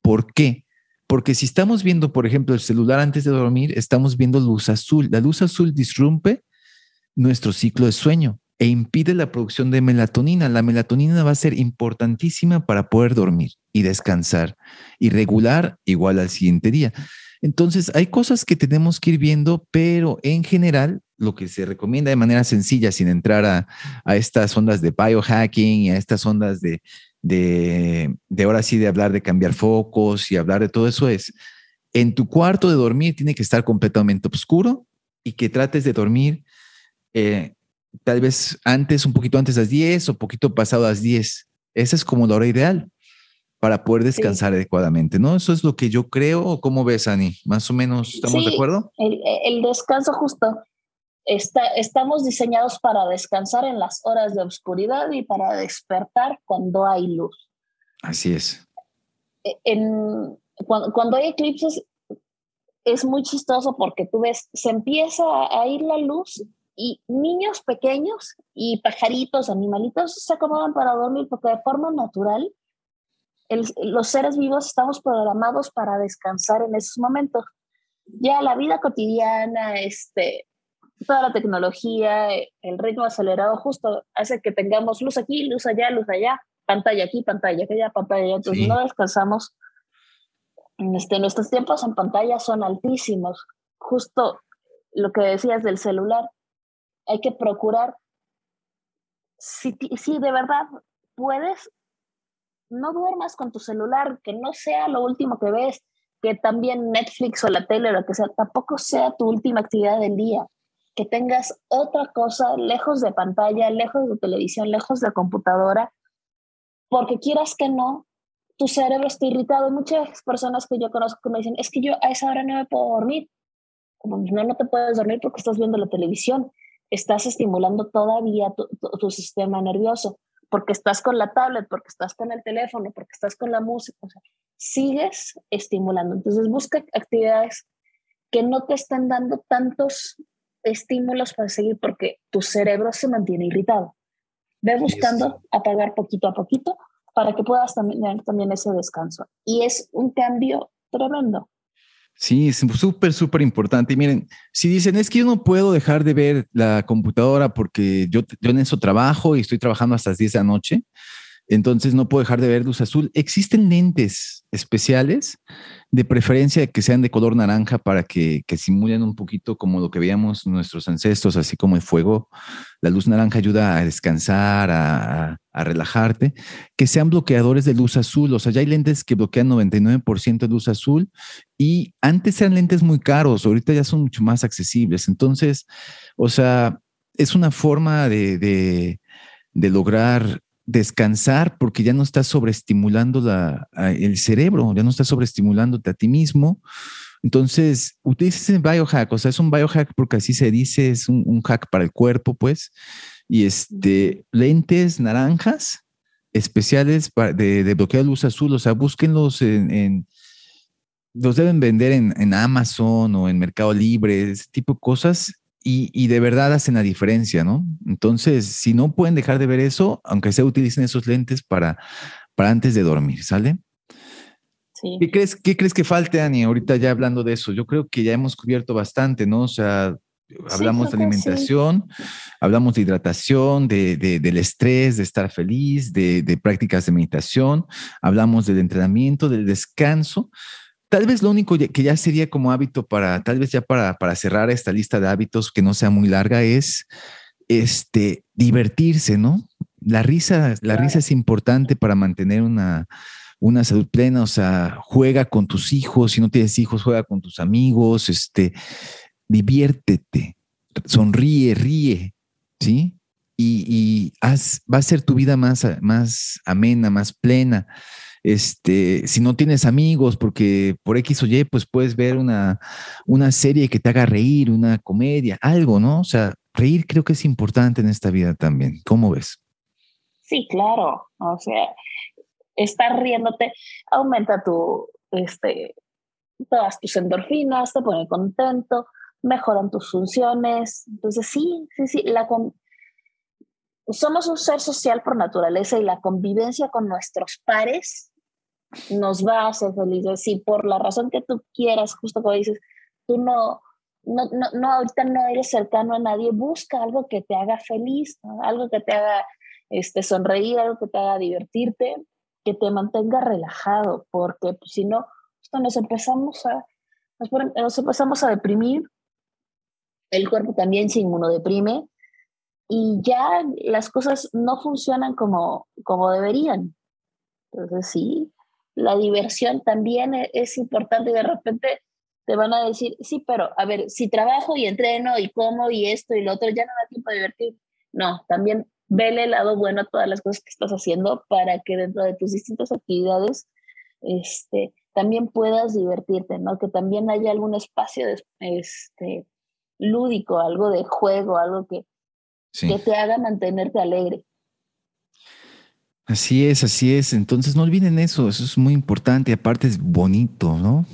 ¿Por qué? Porque si estamos viendo, por ejemplo, el celular antes de dormir, estamos viendo luz azul. La luz azul disrumpe nuestro ciclo de sueño e impide la producción de melatonina. La melatonina va a ser importantísima para poder dormir y descansar y regular igual al siguiente día. Entonces, hay cosas que tenemos que ir viendo, pero en general, lo que se recomienda de manera sencilla, sin entrar a, estas ondas de biohacking y a estas ondas de, de, ahora sí de hablar de cambiar focos y hablar de todo eso es, en tu cuarto de dormir tiene que estar completamente oscuro y que trates de dormir eh, tal vez antes, un poquito antes de las 10 o poquito pasado a las 10. Esa es como la hora ideal para poder descansar adecuadamente, ¿no? Eso es lo que yo creo. ¿Cómo ves, Ani? Más o menos, ¿estamos de acuerdo? El, descanso justo. Está, estamos diseñados para descansar en las horas de oscuridad y para despertar cuando hay luz. Así es. E, en, cuando, cuando hay eclipses es muy chistoso porque tú ves, se empieza a ir la luz y niños pequeños y pajaritos, animalitos se acomodan para dormir porque de forma natural los seres vivos estamos programados para descansar en esos momentos. Ya la vida cotidiana, este, toda la tecnología, el ritmo acelerado justo hace que tengamos luz aquí, luz allá, luz allá, pantalla aquí, pantalla allá, pantalla allá. Entonces no descansamos. Este, nuestros tiempos en pantalla son altísimos. Justo lo que decías del celular, hay que procurar, si, si de verdad puedes, no duermas con tu celular, que no sea lo último que ves. que también Netflix o la tele lo que sea, tampoco sea tu última actividad del día. Que tengas otra cosa lejos de pantalla, lejos de televisión, lejos de computadora, porque quieras que no, tu cerebro está irritado. Muchas personas que yo conozco que me dicen, es que yo a esa hora no me puedo dormir. Como no, no te puedes dormir porque estás viendo la televisión. Estás estimulando todavía tu, tu sistema nervioso porque estás con la tablet, porque estás con el teléfono, porque estás con la música. O sea, sigues estimulando. Entonces busca actividades que no te estén dando tantos estímulos para seguir porque tu cerebro se mantiene irritado. Ve buscando apagar poquito a poquito para que puedas tener también ese descanso. Y es un cambio tremendo. Sí, es súper, súper importante. Y miren, si dicen, es que yo no puedo dejar de ver la computadora porque yo, yo en eso trabajo y estoy trabajando hasta las 10 de la noche, entonces no puedo dejar de ver luz azul. Existen lentes especiales, de preferencia que sean de color naranja para que, simulen un poquito como lo que veíamos nuestros ancestros, así como el fuego. La luz naranja ayuda a descansar, a, relajarte. Que sean bloqueadores de luz azul. O sea, ya hay lentes que bloquean 99% de luz azul y antes eran lentes muy caros, ahorita ya son mucho más accesibles. Entonces, o sea, es una forma de, de, de lograr descansar porque ya no estás sobreestimulando la, el cerebro, ya no estás sobreestimulándote a ti mismo. Entonces, utilices biohack, o sea, es un biohack porque así se dice, es un, hack para el cuerpo, pues. Y este, lentes naranjas especiales de, de, bloqueo de luz azul, o sea, búsquenlos en, en los deben vender en, en, Amazon o en Mercado Libre, ese tipo de cosas y, de verdad hacen la diferencia, ¿no? Entonces, si no pueden dejar de ver eso, aunque se utilicen esos lentes para, para antes de dormir, ¿sale? Sí. ¿Qué crees, ¿Qué crees que falte, Ani? Ahorita ya hablando de eso, yo creo que ya hemos cubierto bastante, ¿no? O sea, hablamos de alimentación, hablamos de hidratación, de, del estrés, de estar feliz, de, de prácticas de meditación, hablamos del entrenamiento, del descanso, Tal vez lo único que ya sería como hábito para, tal vez ya para, para cerrar esta lista de hábitos que no sea muy larga es este, divertirse, ¿no? La risa, la risa es importante para mantener una, una salud plena, o sea, juega con tus hijos, si no tienes hijos, juega con tus amigos, este, diviértete, sonríe, ríe, ¿sí? Y, y haz, va a ser tu vida más, más amena, más plena. Este, si no tienes amigos, porque por X o Y, pues puedes ver una, una serie que te haga reír, una comedia, algo, ¿no? O sea, reír creo que es importante en esta vida también. ¿Cómo ves? Sí, claro. O sea, estar riéndote aumenta tu, este, todas tus endorfinas, te pone contento, mejoran tus funciones. Entonces, sí, sí, sí, la, somos un ser social por naturaleza y la convivencia con nuestros pares nos va a hacer felices. Si por la razón que tú quieras, justo como dices, tú no, no, no, ahorita no eres cercano a nadie, busca algo que te haga feliz, algo que te haga este, sonreír, algo que te haga divertirte, que te mantenga relajado, porque pues, si no, nos empezamos a, nos, empezamos a deprimir, el cuerpo también se inmunodeprime y ya las cosas no funcionan como, como deberían. Entonces sí, la diversión también e-, es importante y de repente te van a decir, sí, pero a ver, si trabajo y entreno y como y esto y lo otro, ya no da tiempo de divertir. No, también vele el lado bueno a todas las cosas que estás haciendo para que dentro de tus distintas actividades este, también puedas divertirte, ¿no? Que también haya algún espacio de, este, lúdico, algo de juego, algo que, que te haga mantenerte alegre. Así es, así es. Entonces no olviden eso, eso es muy importante. Aparte es bonito, ¿no?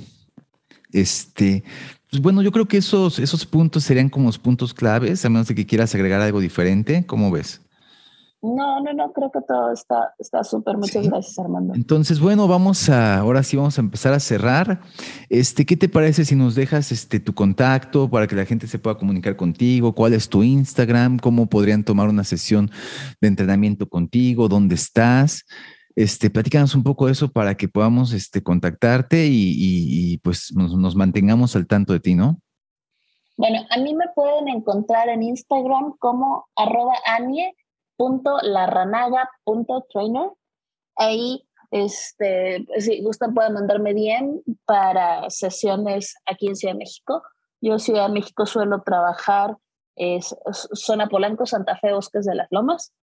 Este, pues bueno, yo creo que esos, esos puntos serían como los puntos claves, a menos de que quieras agregar algo diferente. ¿Cómo ves? No, no, no, creo que todo está súper. Muchas gracias, Armando. Entonces, bueno, vamos a, ahora sí vamos a empezar a cerrar. Este, ¿qué te parece si nos dejas este tu contacto para que la gente se pueda comunicar contigo? ¿Cuál es tu Instagram? ¿Cómo podrían tomar una sesión de entrenamiento contigo? ¿Dónde estás? Este, platícanos un poco de eso para que podamos este, contactarte y, pues nos, nos mantengamos al tanto de ti, ¿no? Bueno, a mí me pueden encontrar en Instagram como arroba anie.larranaga.trainer. Ahí Este, si gustan, pueden mandarme bien para sesiones aquí en Ciudad de México. Yo en Ciudad de México suelo trabajar es zona Polanco, Santa Fe, Bosques de las Lomas.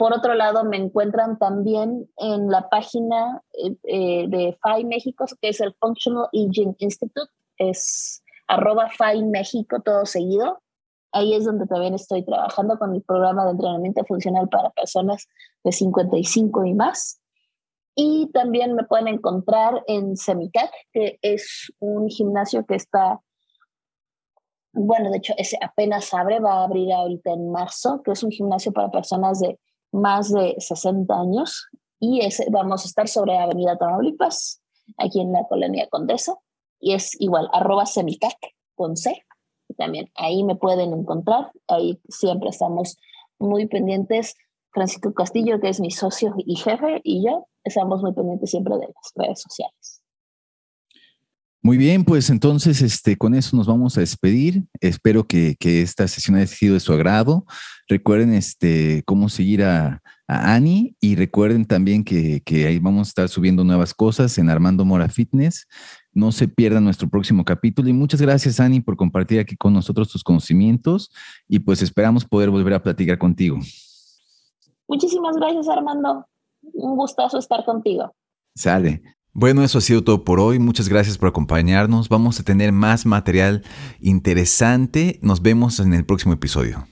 Por otro lado, me encuentran también en la página eh, eh, de FAI México, que es el Functional Aging Institute, es arroba FAI México, todo seguido. Ahí es donde también estoy trabajando con el programa de entrenamiento funcional para personas de 55 y más. Y también me pueden encontrar en Semicac, que es un gimnasio que está, bueno, de hecho, ese apenas abre, va a abrir ahorita en marzo, que es un gimnasio para personas de más de 60 años. Y ese, vamos a estar sobre Avenida Tamaulipas, aquí en la colonia Condesa. Y es igual, arroba Semicac con C también ahí me pueden encontrar, ahí siempre estamos muy pendientes. Francisco Castillo, que es mi socio y jefe, y yo estamos muy pendientes siempre de las redes sociales. Muy bien, pues entonces este, con eso nos vamos a despedir. Espero que, esta sesión haya sido de su agrado. Recuerden este, cómo seguir a, a Ani y recuerden también que, que, ahí vamos a estar subiendo nuevas cosas en Armando Mora Fitness. No se pierdan nuestro próximo capítulo y muchas gracias, Ani, por compartir aquí con nosotros tus conocimientos y pues esperamos poder volver a platicar contigo. Muchísimas gracias, Armando. Un gustazo estar contigo. Sale. Bueno, eso ha sido todo por hoy. Muchas gracias por acompañarnos. Vamos a tener más material interesante. Nos vemos en el próximo episodio.